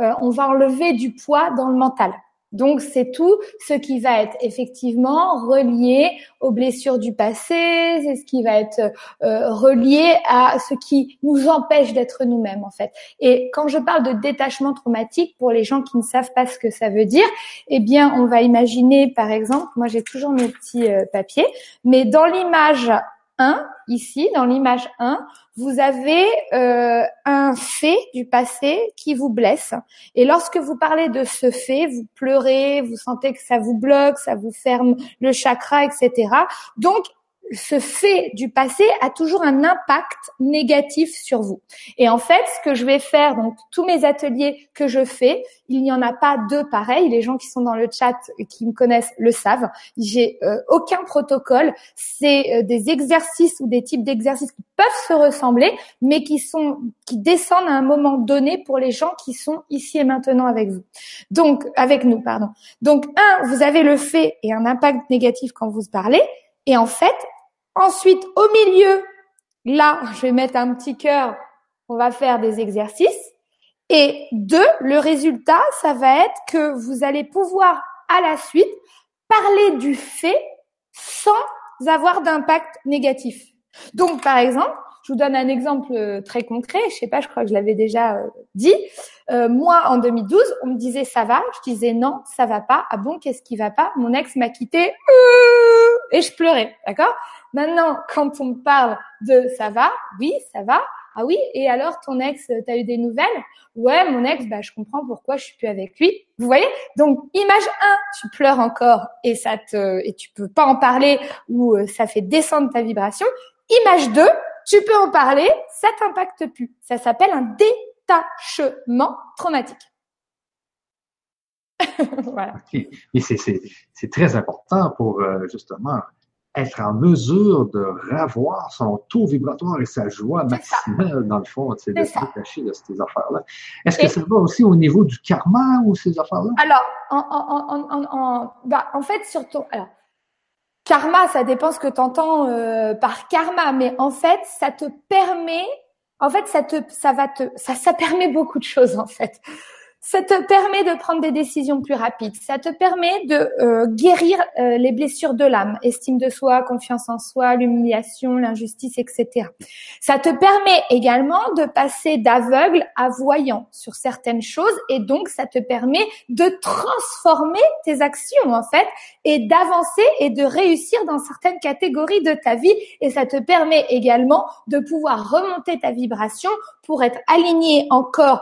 euh, on va enlever du poids dans le mental. Donc c'est tout ce qui va être effectivement relié aux blessures du passé, c'est ce qui va être euh, relié à ce qui nous empêche d'être nous-mêmes en fait. Et quand je parle de détachement traumatique pour les gens qui ne savent pas ce que ça veut dire, eh bien on va imaginer par exemple, moi j'ai toujours mes petits euh, papiers, mais dans l'image 1, ici, dans l'image 1, vous avez euh, un fait du passé qui vous blesse. Et lorsque vous parlez de ce fait, vous pleurez, vous sentez que ça vous bloque, ça vous ferme le chakra, etc. Donc, ce fait du passé a toujours un impact négatif sur vous. Et en fait, ce que je vais faire, donc tous mes ateliers que je fais, il n'y en a pas deux pareils. Les gens qui sont dans le chat et qui me connaissent le savent. J'ai euh, aucun protocole. C'est euh, des exercices ou des types d'exercices qui peuvent se ressembler, mais qui sont qui descendent à un moment donné pour les gens qui sont ici et maintenant avec vous. Donc avec nous, pardon. Donc un, vous avez le fait et un impact négatif quand vous parlez. Et en fait, Ensuite, au milieu, là, je vais mettre un petit cœur. On va faire des exercices. Et deux, le résultat, ça va être que vous allez pouvoir à la suite parler du fait sans avoir d'impact négatif. Donc, par exemple, je vous donne un exemple euh, très concret. Je sais pas, je crois que je l'avais déjà euh, dit. Euh, moi, en 2012, on me disait ça va. Je disais non, ça va pas. Ah bon, qu'est-ce qui va pas? Mon ex m'a quitté et je pleurais. D'accord? Maintenant, quand on me parle de ça va, oui, ça va. Ah oui, et alors ton ex, t'as eu des nouvelles? Ouais, mon ex, bah je comprends pourquoi je suis plus avec lui. Vous voyez? Donc image 1, tu pleures encore et ça te et tu peux pas en parler ou euh, ça fait descendre ta vibration. Image 2, tu peux en parler, ça t'impacte plus. Ça s'appelle un détachement traumatique. voilà. Et c'est très important pour euh, justement être en mesure de revoir son taux vibratoire et sa joie maximale, dans le fond, c'est de se détacher de ces affaires-là. Est-ce que ça va aussi au niveau du karma ou ces affaires-là? Alors, en, en, en, en, bah, en fait, surtout, alors, karma, ça dépend ce que tu entends euh, par karma, mais en fait, ça te permet, en fait, ça te, ça va te, ça, ça permet beaucoup de choses, en fait. Ça te permet de prendre des décisions plus rapides. Ça te permet de euh, guérir euh, les blessures de l'âme, estime de soi, confiance en soi, l'humiliation, l'injustice, etc. Ça te permet également de passer d'aveugle à voyant sur certaines choses et donc ça te permet de transformer tes actions en fait et d'avancer et de réussir dans certaines catégories de ta vie et ça te permet également de pouvoir remonter ta vibration pour être aligné encore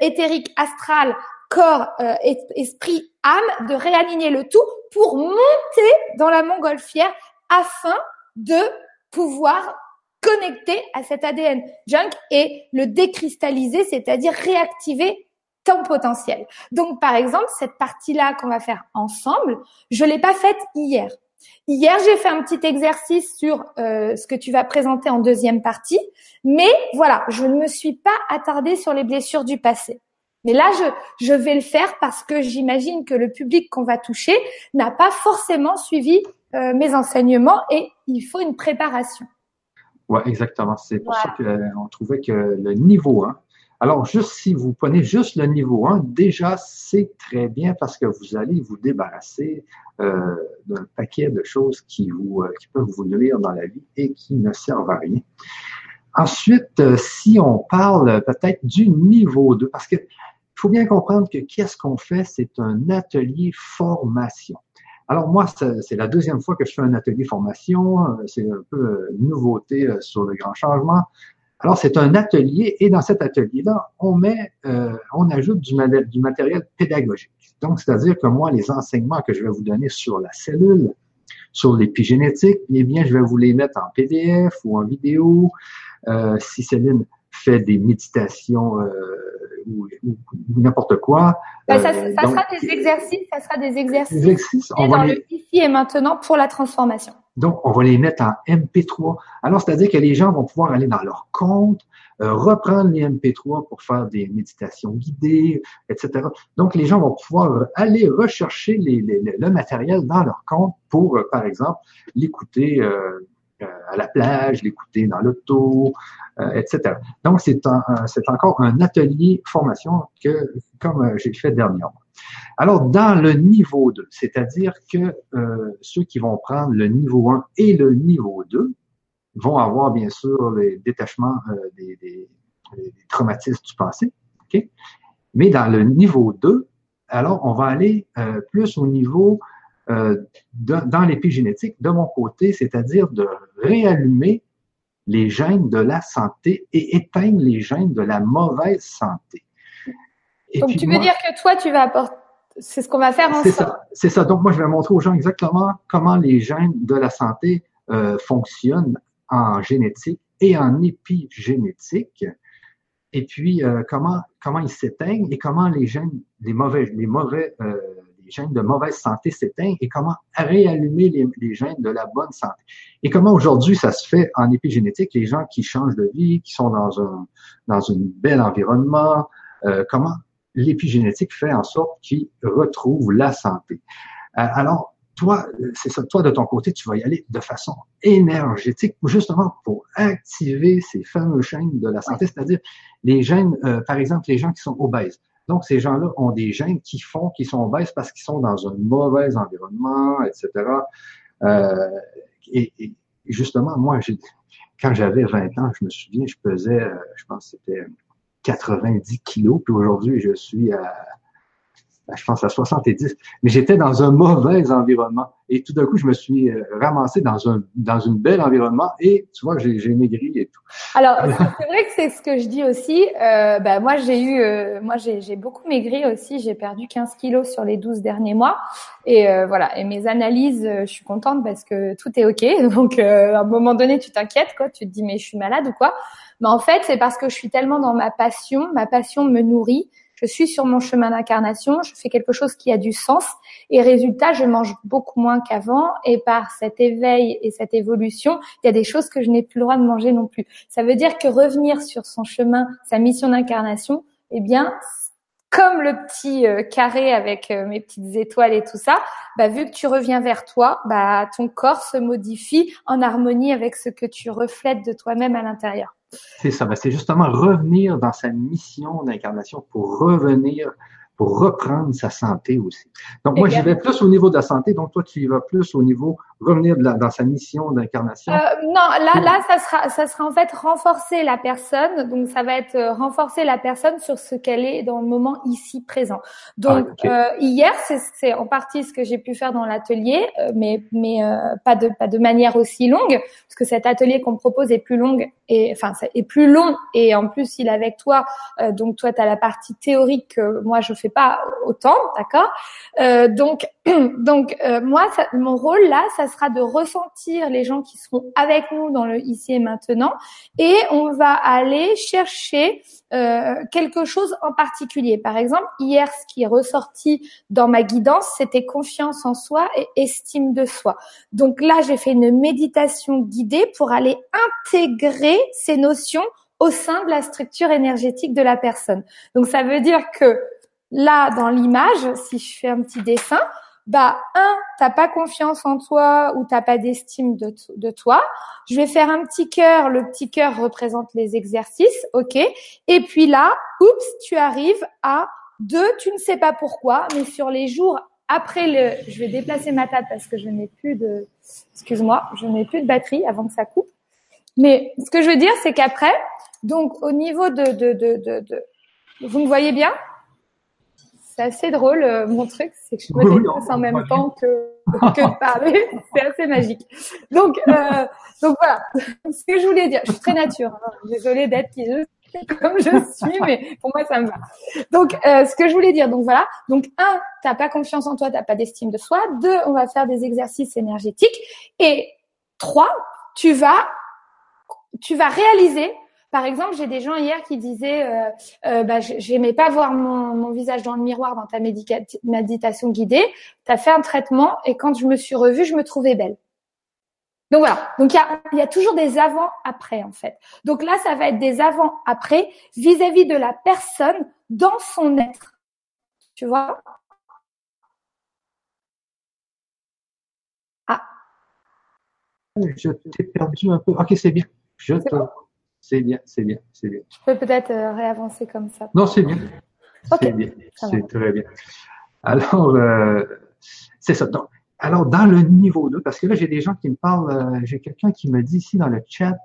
éthérique, astral, corps, euh, esprit, âme, de réaligner le tout pour monter dans la montgolfière afin de pouvoir connecter à cet ADN junk et le décristalliser, c'est-à-dire réactiver ton potentiel. Donc, par exemple, cette partie-là qu'on va faire ensemble, je l'ai pas faite hier. Hier, j'ai fait un petit exercice sur euh, ce que tu vas présenter en deuxième partie, mais voilà, je ne me suis pas attardée sur les blessures du passé. Mais là, je, je vais le faire parce que j'imagine que le public qu'on va toucher n'a pas forcément suivi euh, mes enseignements et il faut une préparation. Oui, exactement. C'est pour ça qu'on trouvait que le niveau 1, alors juste si vous prenez juste le niveau 1, déjà c'est très bien parce que vous allez vous débarrasser euh, d'un paquet de choses qui, vous, euh, qui peuvent vous nuire dans la vie et qui ne servent à rien. Ensuite, euh, si on parle peut-être du niveau 2, parce que il faut bien comprendre que qu'est-ce qu'on fait, c'est un atelier formation. Alors moi, c'est la deuxième fois que je fais un atelier formation. C'est un peu nouveauté sur le grand changement. Alors c'est un atelier et dans cet atelier-là, on met, on ajoute du, du matériel pédagogique. Donc c'est-à-dire que moi, les enseignements que je vais vous donner sur la cellule, sur l'épigénétique, eh bien, je vais vous les mettre en PDF ou en vidéo. Euh, si Céline fait des méditations euh, ou, n'importe quoi. Ben, ça, euh, sera des exercices, ça sera des exercices, on dans le ici et maintenant pour la transformation. Donc, on va les mettre en MP3. Alors, c'est-à-dire que les gens vont pouvoir aller dans leur compte, reprendre les MP3 pour faire des méditations guidées, etc. Donc, les gens vont pouvoir aller rechercher les, le matériel dans leur compte pour, par exemple, l'écouter euh, à la plage, l'écouter dans l'auto, euh, etc. Donc, c'est encore un atelier formation que, comme euh, j'ai fait dernièrement. Alors, dans le niveau 2, c'est-à-dire que ceux qui vont prendre le niveau 1 et le niveau 2 vont avoir, bien sûr, les détachements des, des, des, traumatismes du passé. Mais dans le niveau 2, alors, on va aller plus au niveau euh, dans l'épigénétique de mon côté, c'est-à-dire de réallumer les gènes de la santé et éteindre les gènes de la mauvaise santé. Donc tu veux dire que toi, tu vas apporter, c'est ce qu'on va faire ensemble. C'est ça, ça. Donc moi, je vais montrer aux gens exactement comment les gènes de la santé euh, fonctionnent en génétique et en épigénétique. Et puis euh, comment comment ils s'éteignent et comment les gènes, les mauvais, les mauvais euh, les gènes de mauvaise santé s'éteignent et comment réallumer les, gènes de la bonne santé. Et comment aujourd'hui ça se fait en épigénétique, les gens qui changent de vie, qui sont dans un dans un bel environnement, euh, comment l'épigénétique fait en sorte qu'ils retrouvent la santé? Euh, alors, toi, c'est ça, toi de ton côté, tu vas y aller de façon énergétique, justement pour activer ces fameux gènes de la santé, c'est-à-dire les gènes, euh, par exemple, les gens qui sont obèses. Donc, ces gens-là ont des gènes qui font qu'ils sont obèses parce qu'ils sont dans un mauvais environnement, etc. Euh, et, justement, moi, quand j'avais 20 ans, je me souviens, je pesais, euh, je pense que c'était 90 kilos, puis aujourd'hui, je suis à je pense à 70, mais j'étais dans un mauvais environnement. Et tout d'un coup, je me suis euh, ramassé dans un dans une belle environnement et tu vois, j'ai maigri et tout. Alors, c'est vrai que c'est ce que je dis aussi. Euh, ben, moi, j'ai eu, euh, moi, j'ai beaucoup maigri aussi. J'ai perdu 15 kilos sur les 12 derniers mois. Et euh, voilà. Et mes analyses, je suis contente parce que tout est ok. Donc, à un moment donné, tu t'inquiètes, quoi. Tu te dis, mais je suis malade ou quoi? Mais en fait, c'est parce que je suis tellement dans ma passion. Ma passion me nourrit je suis sur mon chemin d'incarnation, je fais quelque chose qui a du sens et résultat, je mange beaucoup moins qu'avant et par cet éveil et cette évolution, il y a des choses que je n'ai plus le droit de manger non plus. Ça veut dire que revenir sur son chemin, sa mission d'incarnation, eh bien, comme le petit euh, carré avec euh, mes petites étoiles et tout ça, bah, vu que tu reviens vers toi, bah, ton corps se modifie en harmonie avec ce que tu reflètes de toi-même à l'intérieur. C'est ça, ben, c'est justement revenir dans sa mission d'incarnation pour revenir pour reprendre sa santé aussi. Donc, moi, j'y vais plus au niveau de la santé, donc toi, tu y vas plus au niveau revenir de dans sa mission d'incarnation. Euh, non, là, là, ça sera, ça sera en fait renforcer la personne. Donc, ça va être euh, renforcer la personne sur ce qu'elle est dans le moment ici présent. Donc, ah, euh, hier, c'est en partie ce que j'ai pu faire dans l'atelier, euh, mais mais euh, pas de pas de manière aussi longue, parce que cet atelier qu'on propose est plus long et enfin est plus long et en plus il est avec toi. donc, toi, tu as la partie théorique que moi je fais pas autant, d'accord? Euh, Donc, donc euh, moi, mon rôle là, ça sera de ressentir les gens qui seront avec nous dans le ici et maintenant, et on va aller chercher euh, quelque chose en particulier. Par exemple, hier, ce qui est ressorti dans ma guidance, c'était confiance en soi et estime de soi. Donc là, j'ai fait une méditation guidée pour aller intégrer ces notions au sein de la structure énergétique de la personne. Donc ça veut dire que là, dans l'image, si je fais un petit dessin, bah un, t'as pas confiance en toi ou t'as pas d'estime de, toi. Je vais faire un petit cœur. Le petit cœur représente les exercices, ok. Et puis là, oups, tu arrives à deux. Tu ne sais pas pourquoi, mais sur les jours après le, je vais déplacer ma table parce que je n'ai plus de, excuse-moi, je n'ai plus de batterie avant que ça coupe. Mais ce que je veux dire, c'est qu'après, donc au niveau de, de, de, de vous me voyez bien? C'est assez drôle, euh, mon truc, c'est que je me déplace en même temps que, que de parler. c'est assez magique. Donc, euh, donc voilà, ce que je voulais dire. Je suis très nature. Hein. Désolée d'être qui je comme je suis, mais pour moi, ça me va. Donc, euh, ce que je voulais dire, donc voilà. Donc, un, t'as pas confiance en toi, t'as pas d'estime de soi. Deux, on va faire des exercices énergétiques. Et trois, tu vas, tu vas réaliser par exemple, j'ai des gens hier qui disaient, euh, euh, bah, j'aimais pas voir mon, mon, visage dans le miroir dans ta méditation guidée. Tu as fait un traitement et quand je me suis revue, je me trouvais belle. Donc voilà. Donc il y a, y a, toujours des avant-après en fait. Donc là, ça va être des avant-après vis-à-vis de la personne dans son être. Tu vois? Ah. Je t'ai perdu un peu. Ok, c'est bien. Je te. C'est bien, c'est bien, c'est bien. Je peux peut-être euh, réavancer comme ça. Non, c'est bien. C'est bien, c'est très bien. Alors, euh, c'est ça. Donc, alors, dans le niveau 2, parce que là, j'ai des gens qui me parlent, euh, j'ai quelqu'un qui me dit ici dans le chat,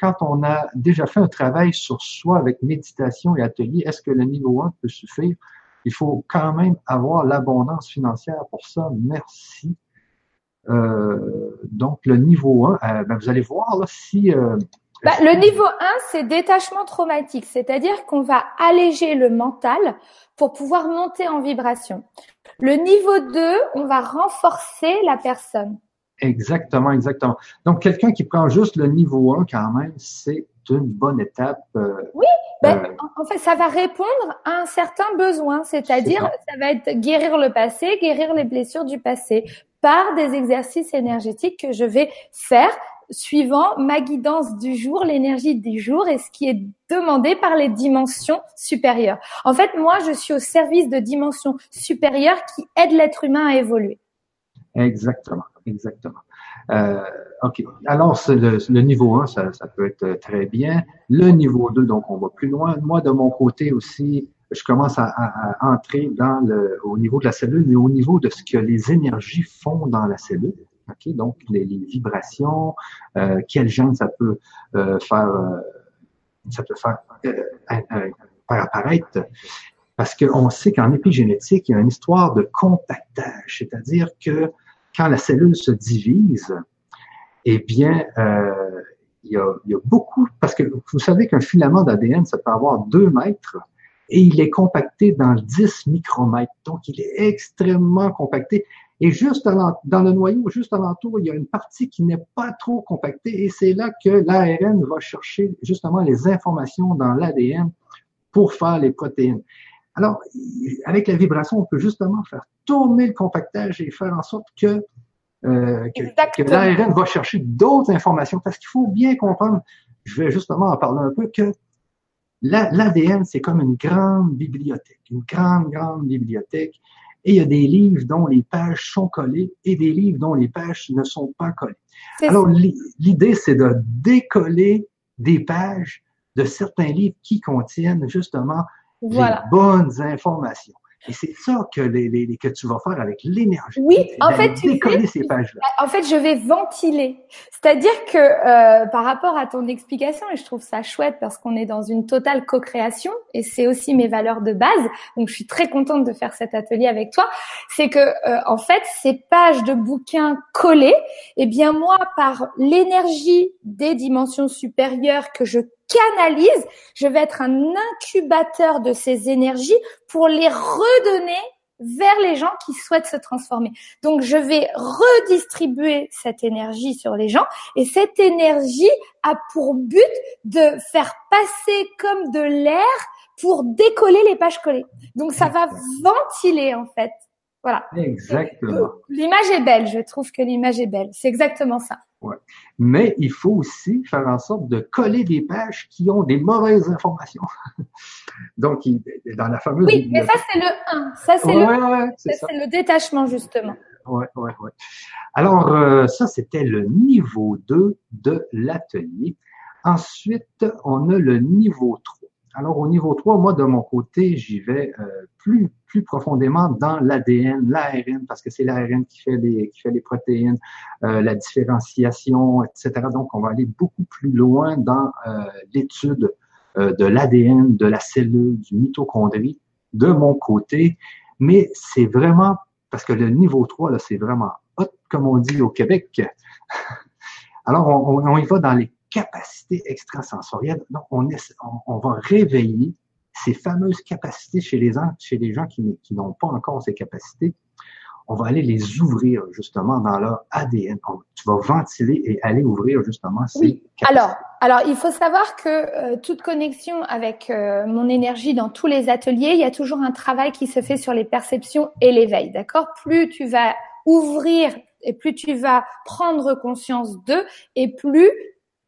quand on a déjà fait un travail sur soi avec méditation et atelier, est-ce que le niveau 1 peut suffire? Il faut quand même avoir l'abondance financière pour ça. Merci. donc, le niveau 1, ben, vous allez voir là, si bah, le niveau 1, c'est détachement traumatique, c'est-à-dire qu'on va alléger le mental pour pouvoir monter en vibration. Le niveau 2, on va renforcer la personne. Exactement, exactement. Donc, quelqu'un qui prend juste le niveau 1, quand même, c'est une bonne étape. Euh, oui, ben, euh, en fait, ça va répondre à un certain besoin, c'est-à-dire, ça va être guérir le passé, guérir les blessures du passé par des exercices énergétiques que je vais faire suivant ma guidance du jour, l'énergie du jour et ce qui est demandé par les dimensions supérieures. En fait, moi, je suis au service de dimensions supérieures qui aident l'être humain à évoluer. Exactement, exactement. Euh, OK. Alors, le, le, niveau 1, ça, peut être très bien. Le niveau 2, donc on va plus loin. Moi, de mon côté aussi, je commence à, à, entrer dans le, au niveau de la cellule, mais au niveau de ce que les énergies font dans la cellule. Okay? Donc, les, vibrations, euh, quel gène ça peut euh, faire, euh, ça peut faire, apparaître. Parce qu'on sait qu'en épigénétique, il y a une histoire de compactage, c'est-à-dire que quand la cellule se divise, eh bien, il y, a, il y a beaucoup, parce que vous savez qu'un filament d'ADN, ça peut avoir deux mètres, et il est compacté dans 10 micromètres. Donc, il est extrêmement compacté. Et juste dans le noyau, juste alentour, il y a une partie qui n'est pas trop compactée et c'est là que l'ARN va chercher justement les informations dans l'ADN pour faire les protéines. Alors, avec la vibration, on peut justement faire tourner le compactage et faire en sorte que, euh, que, l'ARN va chercher d'autres informations parce qu'il faut bien comprendre, je vais justement en parler un peu, que l'ADN, c'est comme une grande bibliothèque, une grande, grande bibliothèque et il y a des livres dont les pages sont collées et des livres dont les pages ne sont pas collées. Alors, l'idée, c'est de décoller des pages de certains livres qui contiennent justement des bonnes informations. Et c'est ça que, les, les, que tu vas faire avec l'énergie. Oui, en fait, tu sais, ces pages-là. En fait, je vais ventiler. C'est-à-dire que euh, par rapport à ton explication, et je trouve ça chouette parce qu'on est dans une totale co-création, et c'est aussi mes valeurs de base. Donc, je suis très contente de faire cet atelier avec toi. C'est que, euh, en fait, ces pages de bouquins collées, eh bien moi, par l'énergie des dimensions supérieures que je canalise, je vais être un incubateur de ces énergies pour les redonner vers les gens qui souhaitent se transformer. Donc, je vais redistribuer cette énergie sur les gens et cette énergie a pour but de faire passer comme de l'air pour décoller les pages collées. Donc, ça va ventiler, en fait. Voilà. Exactement. L'image est belle. Je trouve que l'image est belle. C'est exactement ça. Ouais. Mais il faut aussi faire en sorte de coller des pages qui ont des mauvaises informations. Donc, dans la fameuse... Oui, mais ça, c'est le 1. Ça, c'est le, c'est le détachement, justement. Ouais, ouais, ouais. Alors, euh, ça, c'était le niveau 2 de l'atelier. Ensuite, on a le niveau 3. Alors, au niveau 3, moi, de mon côté, j'y vais euh, plus, plus profondément dans l'ADN, l'ARN, parce que c'est l'ARN qui fait les, qui fait les protéines, euh, la différenciation, etc. Donc, on va aller beaucoup plus loin dans euh, l'étude de l'ADN, de la cellule, du mitochondrie, de mon côté. Mais c'est vraiment, parce que le niveau 3, là, c'est vraiment hot, comme on dit au Québec. Alors, on, on y va dans les capacités extrasensorielles. Donc, on, on, va réveiller ces fameuses capacités chez les gens, chez les gens qui, qui n'ont pas encore ces capacités. On va aller les ouvrir justement dans leur ADN. tu vas ventiler et aller ouvrir justement ces oui. Alors, alors, il faut savoir que euh, toute connexion avec euh, mon énergie dans tous les ateliers, il y a toujours un travail qui se fait sur les perceptions et l'éveil. D'accord? Plus tu vas ouvrir et plus tu vas prendre conscience d'eux, et plus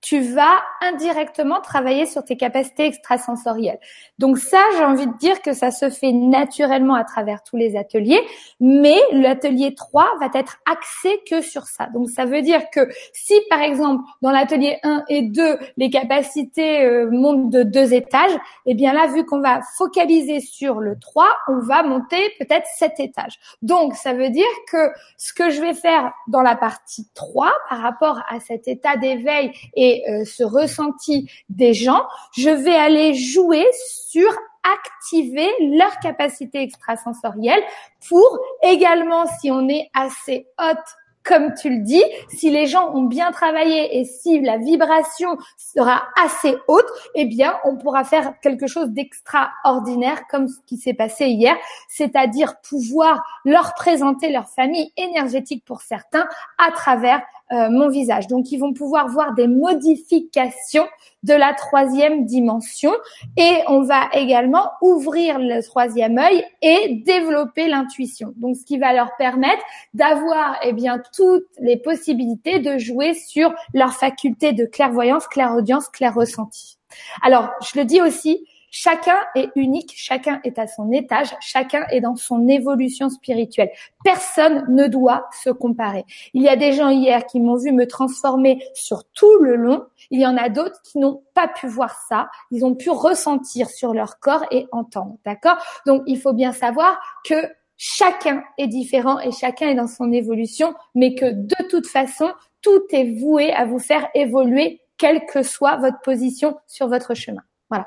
tu vas indirectement travailler sur tes capacités extrasensorielles. Donc ça, j'ai envie de dire que ça se fait naturellement à travers tous les ateliers, mais l'atelier 3 va être axé que sur ça. Donc ça veut dire que si par exemple dans l'atelier 1 et 2, les capacités euh, montent de deux étages, eh bien là, vu qu'on va focaliser sur le 3, on va monter peut-être sept étages. Donc ça veut dire que ce que je vais faire dans la partie 3 par rapport à cet état d'éveil et euh, ce ressenti des gens, je vais aller jouer sur activer leur capacité extrasensorielle pour également, si on est assez haute comme tu le dis, si les gens ont bien travaillé et si la vibration sera assez haute, eh bien, on pourra faire quelque chose d'extraordinaire comme ce qui s'est passé hier, c'est-à-dire pouvoir leur présenter leur famille énergétique pour certains à travers euh, mon visage. Donc, ils vont pouvoir voir des modifications de la troisième dimension et on va également ouvrir le troisième œil et développer l'intuition. Donc, ce qui va leur permettre d'avoir, eh bien, toutes les possibilités de jouer sur leur faculté de clairvoyance, clairaudience, clair ressenti. Alors, je le dis aussi, Chacun est unique, chacun est à son étage, chacun est dans son évolution spirituelle. Personne ne doit se comparer. Il y a des gens hier qui m'ont vu me transformer sur tout le long. Il y en a d'autres qui n'ont pas pu voir ça. Ils ont pu ressentir sur leur corps et entendre. D'accord? Donc, il faut bien savoir que chacun est différent et chacun est dans son évolution, mais que de toute façon, tout est voué à vous faire évoluer, quelle que soit votre position sur votre chemin. Voilà.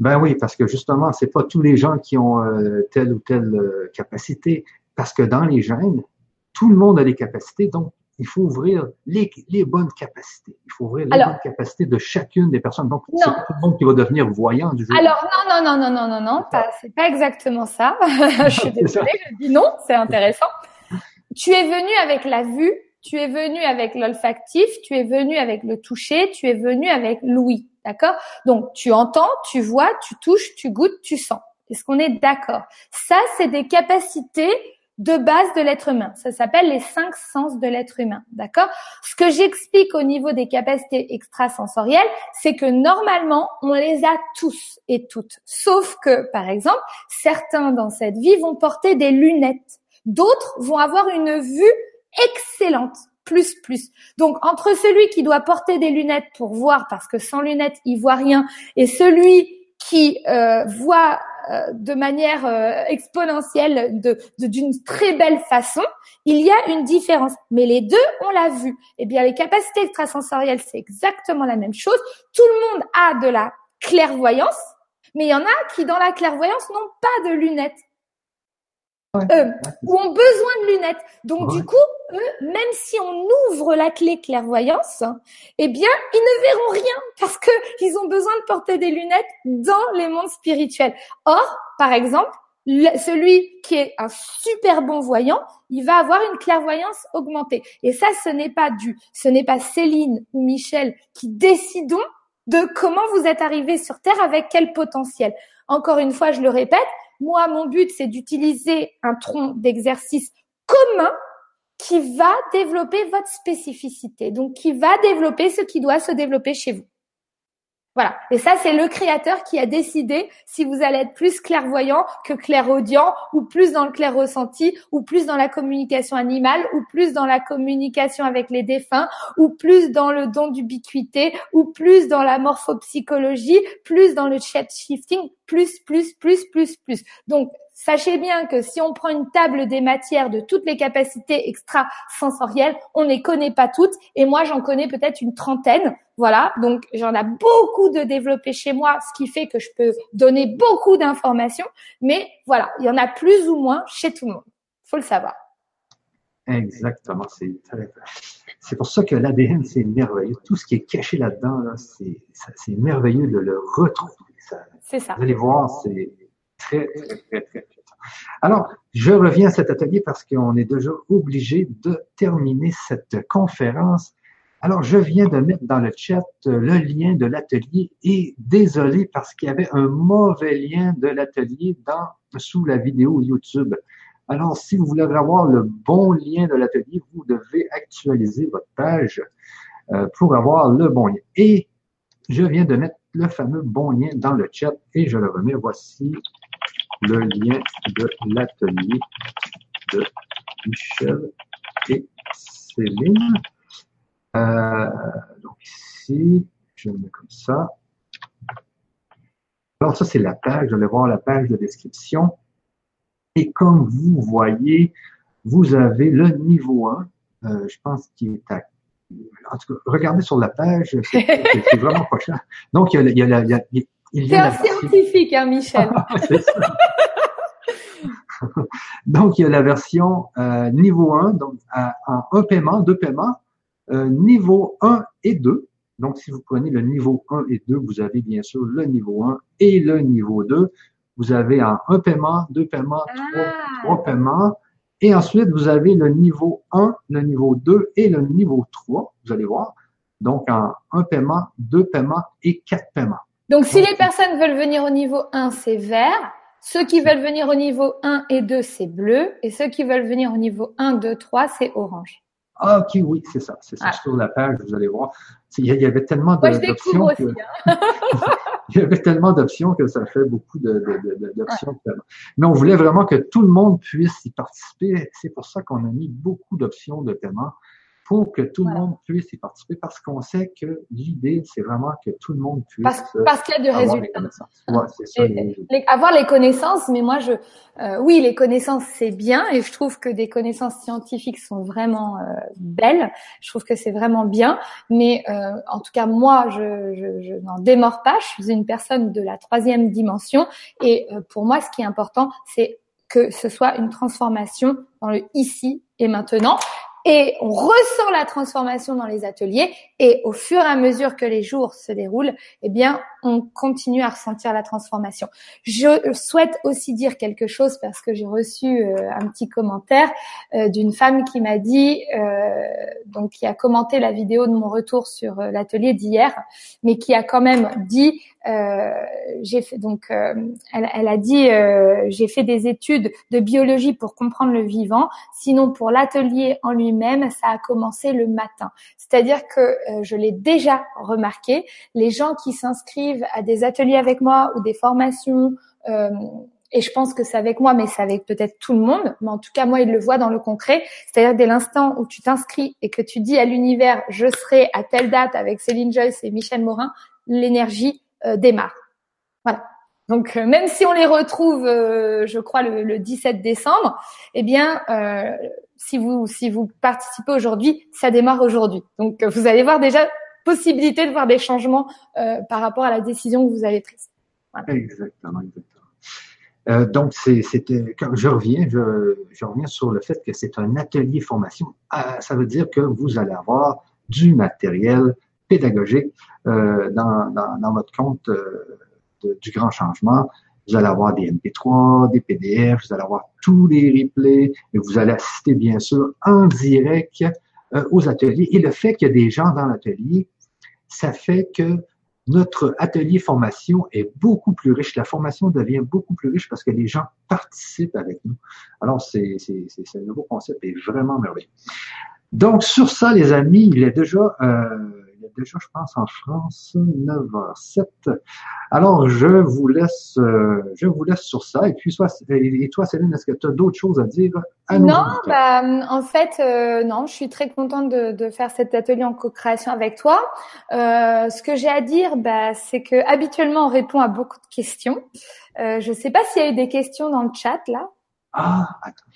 Ben oui, parce que justement, c'est pas tous les gens qui ont euh, telle ou telle euh, capacité, parce que dans les gènes, tout le monde a des capacités, donc il faut ouvrir les, les bonnes capacités. Il faut ouvrir les bonnes capacités de chacune des personnes. Donc, c'est tout le monde qui va devenir voyant du jour. Alors, non, non, non, non, non, non, non, c'est pas exactement ça. je suis désolée, je dis non, c'est intéressant. Tu es venu avec la vue, tu es venu avec l'olfactif, tu es venu avec le toucher, tu es venu avec l'ouïe. D'accord? Donc, tu entends, tu vois, tu touches, tu goûtes, tu sens. Est-ce qu'on est, d'accord? Ça, c'est des capacités de base de l'être humain. Ça s'appelle les cinq sens de l'être humain. D'accord? Ce que j'explique au niveau des capacités extrasensorielles, c'est que normalement, on les a tous et toutes. Sauf que, par exemple, certains dans cette vie vont porter des lunettes. D'autres vont avoir une vue excellente plus plus. Donc entre celui qui doit porter des lunettes pour voir parce que sans lunettes il voit rien et celui qui euh, voit euh, de manière euh, exponentielle de d'une très belle façon, il y a une différence. Mais les deux, on l'a vu. Eh bien, les capacités extrasensorielles, c'est exactement la même chose. Tout le monde a de la clairvoyance, mais il y en a qui, dans la clairvoyance, n'ont pas de lunettes. euh, ou ont besoin de lunettes. Donc du coup, même si on ouvre la clé clairvoyance, eh bien, ils ne verront rien parce que ils ont besoin de porter des lunettes dans les mondes spirituels. Or, par exemple, celui qui est un super bon voyant, il va avoir une clairvoyance augmentée. Et ça, ce n'est pas dû. Ce n'est pas Céline ou Michel qui décidons de comment vous êtes arrivé sur Terre avec quel potentiel. Encore une fois, je le répète, moi, mon but, c'est d'utiliser un tronc d'exercice commun qui va développer votre spécificité, donc qui va développer ce qui doit se développer chez vous. Voilà. Et ça, c'est le créateur qui a décidé si vous allez être plus clairvoyant que clairaudient, ou plus dans le clair ressenti, ou plus dans la communication animale, ou plus dans la communication avec les défunts, ou plus dans le don d'ubiquité, ou plus dans la morphopsychologie, plus dans le chat shifting, plus, plus, plus, plus, plus. Donc, Sachez bien que si on prend une table des matières de toutes les capacités extrasensorielles, on ne les connaît pas toutes. Et moi, j'en connais peut-être une trentaine. Voilà. Donc, j'en ai beaucoup de développés chez moi, ce qui fait que je peux donner beaucoup d'informations. Mais voilà, il y en a plus ou moins chez tout le monde. Faut le savoir. Exactement. C'est c'est pour ça que l'ADN, c'est merveilleux. Tout ce qui est caché là-dedans, c'est merveilleux de le retrouver. C'est ça. Vous allez voir, c'est très, très, très, Alors, je reviens à cet atelier parce qu'on est déjà obligé de terminer cette conférence. Alors, je viens de mettre dans le chat le lien de l'atelier et désolé parce qu'il y avait un mauvais lien de l'atelier dans sous la vidéo YouTube. Alors, si vous voulez avoir le bon lien de l'atelier, vous devez actualiser votre page euh, pour avoir le bon lien. Et je viens de mettre le fameux bon lien dans le chat et je le remets. Voici le lien de l'atelier de Michel et Céline. Euh, donc ici, je le mets comme ça. Alors ça, c'est la page. Vous allez voir la page de description. Et comme vous voyez, vous avez le niveau 1. Euh, je pense qu'il est à en tout cas, regardez sur la page, c'est vraiment cher. Donc, il y a, il y a, il y a, il y a un scientifique, hein, Michel. donc, il y a la version euh, niveau 1, donc en un paiement, deux paiements, euh, niveau 1 et 2. Donc, si vous prenez le niveau 1 et 2, vous avez bien sûr le niveau 1 et le niveau 2. Vous avez en un paiement, deux paiements, trois, ah. trois paiements. Et ensuite, vous avez le niveau 1, le niveau 2 et le niveau 3. Vous allez voir. Donc, en un paiement, deux paiements et quatre paiements. Donc, si les personnes veulent venir au niveau 1, c'est vert. Ceux qui veulent venir au niveau 1 et 2, c'est bleu. Et ceux qui veulent venir au niveau 1, 2, 3, c'est orange. Ah, ok, oui, c'est ça. C'est ça. Sur la page, vous allez voir. Il y avait tellement d'options. Que... Hein. il y avait tellement d'options que ça fait beaucoup d'options. Mais on voulait vraiment que tout le monde puisse y participer. C'est pour ça qu'on a mis beaucoup d'options de paiement pour que tout le monde puisse y participer parce qu'on sait que l'idée, c'est vraiment que tout le monde puisse. Parce, parce qu'il y a du résultat. Ouais, c'est ça. avoir les connaissances, mais moi, je, euh, oui, les connaissances, c'est bien et je trouve que des connaissances scientifiques sont vraiment euh, belles. Je trouve que c'est vraiment bien. Mais euh, en tout cas, moi, je, je, je n'en démords pas. Je suis une personne de la troisième dimension et euh, pour moi, ce qui est important, c'est que ce soit une transformation dans le ici et maintenant et on ressent la transformation dans les ateliers. Et au fur et à mesure que les jours se déroulent, eh bien, on continue à ressentir la transformation. Je souhaite aussi dire quelque chose parce que j'ai reçu euh, un petit commentaire euh, d'une femme qui m'a dit, euh, donc qui a commenté la vidéo de mon retour sur l'atelier d'hier, mais qui a quand même dit donc elle, a dit j'ai fait des études de biologie pour comprendre le vivant sinon pour l'atelier en lui-même ça a commencé le matin c'est-à-dire que je l'ai déjà remarqué les gens qui s'inscrivent à des ateliers avec moi ou des formations et je pense que c'est avec moi, mais c'est avec peut-être tout le monde. Mais en tout cas, moi, il le voit dans le concret. C'est-à-dire dès l'instant où tu t'inscris et que tu dis à l'univers, je serai à telle date avec Céline Joyce et Michel Morin, l'énergie euh, démarre. Voilà. Donc euh, même si on les retrouve, euh, je crois le, le, 17 décembre, eh bien si vous si vous participez aujourd'hui, ça démarre aujourd'hui. Donc vous allez voir déjà possibilité de voir des changements par rapport à la décision que vous avez prise. Exactement, exactement. Euh, donc, c'était je reviens, je, je, reviens sur le fait que c'est un atelier formation. Ah, ça veut dire que vous allez avoir du matériel pédagogique euh, dans, dans, dans, votre compte euh, de, du grand changement. Vous allez avoir des MP3, des PDF, vous allez avoir tous les replays et vous allez assister bien sûr en direct euh, aux ateliers. Et le fait qu'il y a des gens dans l'atelier, ça fait que notre atelier formation est beaucoup plus riche. La formation devient beaucoup plus riche parce que les gens participent avec nous. Alors, c'est, c'est, c'est, un nouveau concept est vraiment merveilleux. Donc, sur ça, les amis, il est déjà euh, déjà, je pense, en France, 9h07. Alors, je vous laisse, euh, je vous laisse sur ça. Et puis, soit, et toi, Céline, est-ce que tu as d'autres choses à dire à Non, bah, en fait, euh, non, je suis très contente de, de faire cet atelier en co-création avec toi. Euh, ce que j'ai à dire, bah, c'est que habituellement, on répond à beaucoup de questions. Je ne sais pas s'il y a eu des questions dans le chat là. Ah,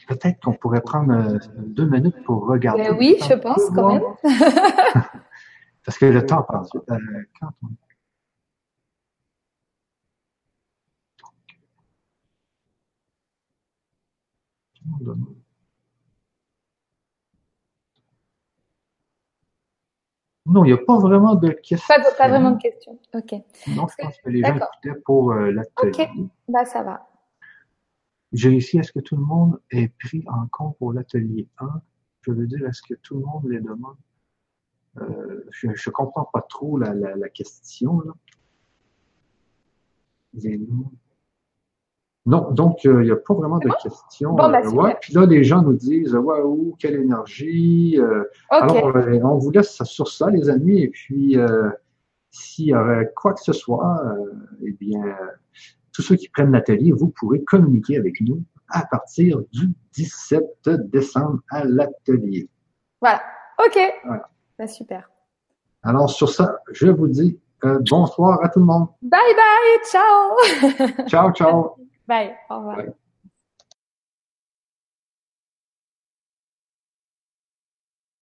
peut-être qu'on pourrait prendre deux minutes pour regarder. Ben oui, je pense quand même. Parce que le temps passe. Euh, quand on... Non, il n'y a pas vraiment de questions. Pas, pas, vraiment de questions. OK. Non, je pense que les gens écoutaient pour euh, l'atelier. OK, bah, ça va. J'ai ici, est-ce que tout le monde est pris en compte pour l'atelier 1? Je veux dire, est-ce que tout le monde les demande? Euh, je ne comprends pas trop la, la, la question. Là. Non, donc il euh, n'y a pas vraiment de questions. Bon, bah, euh, ouais, puis là, les gens nous disent Waouh, quelle énergie. Euh, okay. Alors, on vous laisse sur ça, les amis. Et puis, s'il y aurait quoi que ce soit, eh bien, tous ceux qui prennent l'atelier, vous pourrez communiquer avec nous à partir du 17 décembre à l'atelier. Voilà. OK. Voilà. Bah, super. Alors, sur ça, je vous dis euh, bonsoir à tout le monde. Bye bye, ciao. ciao, ciao. Bye, au revoir. Bye.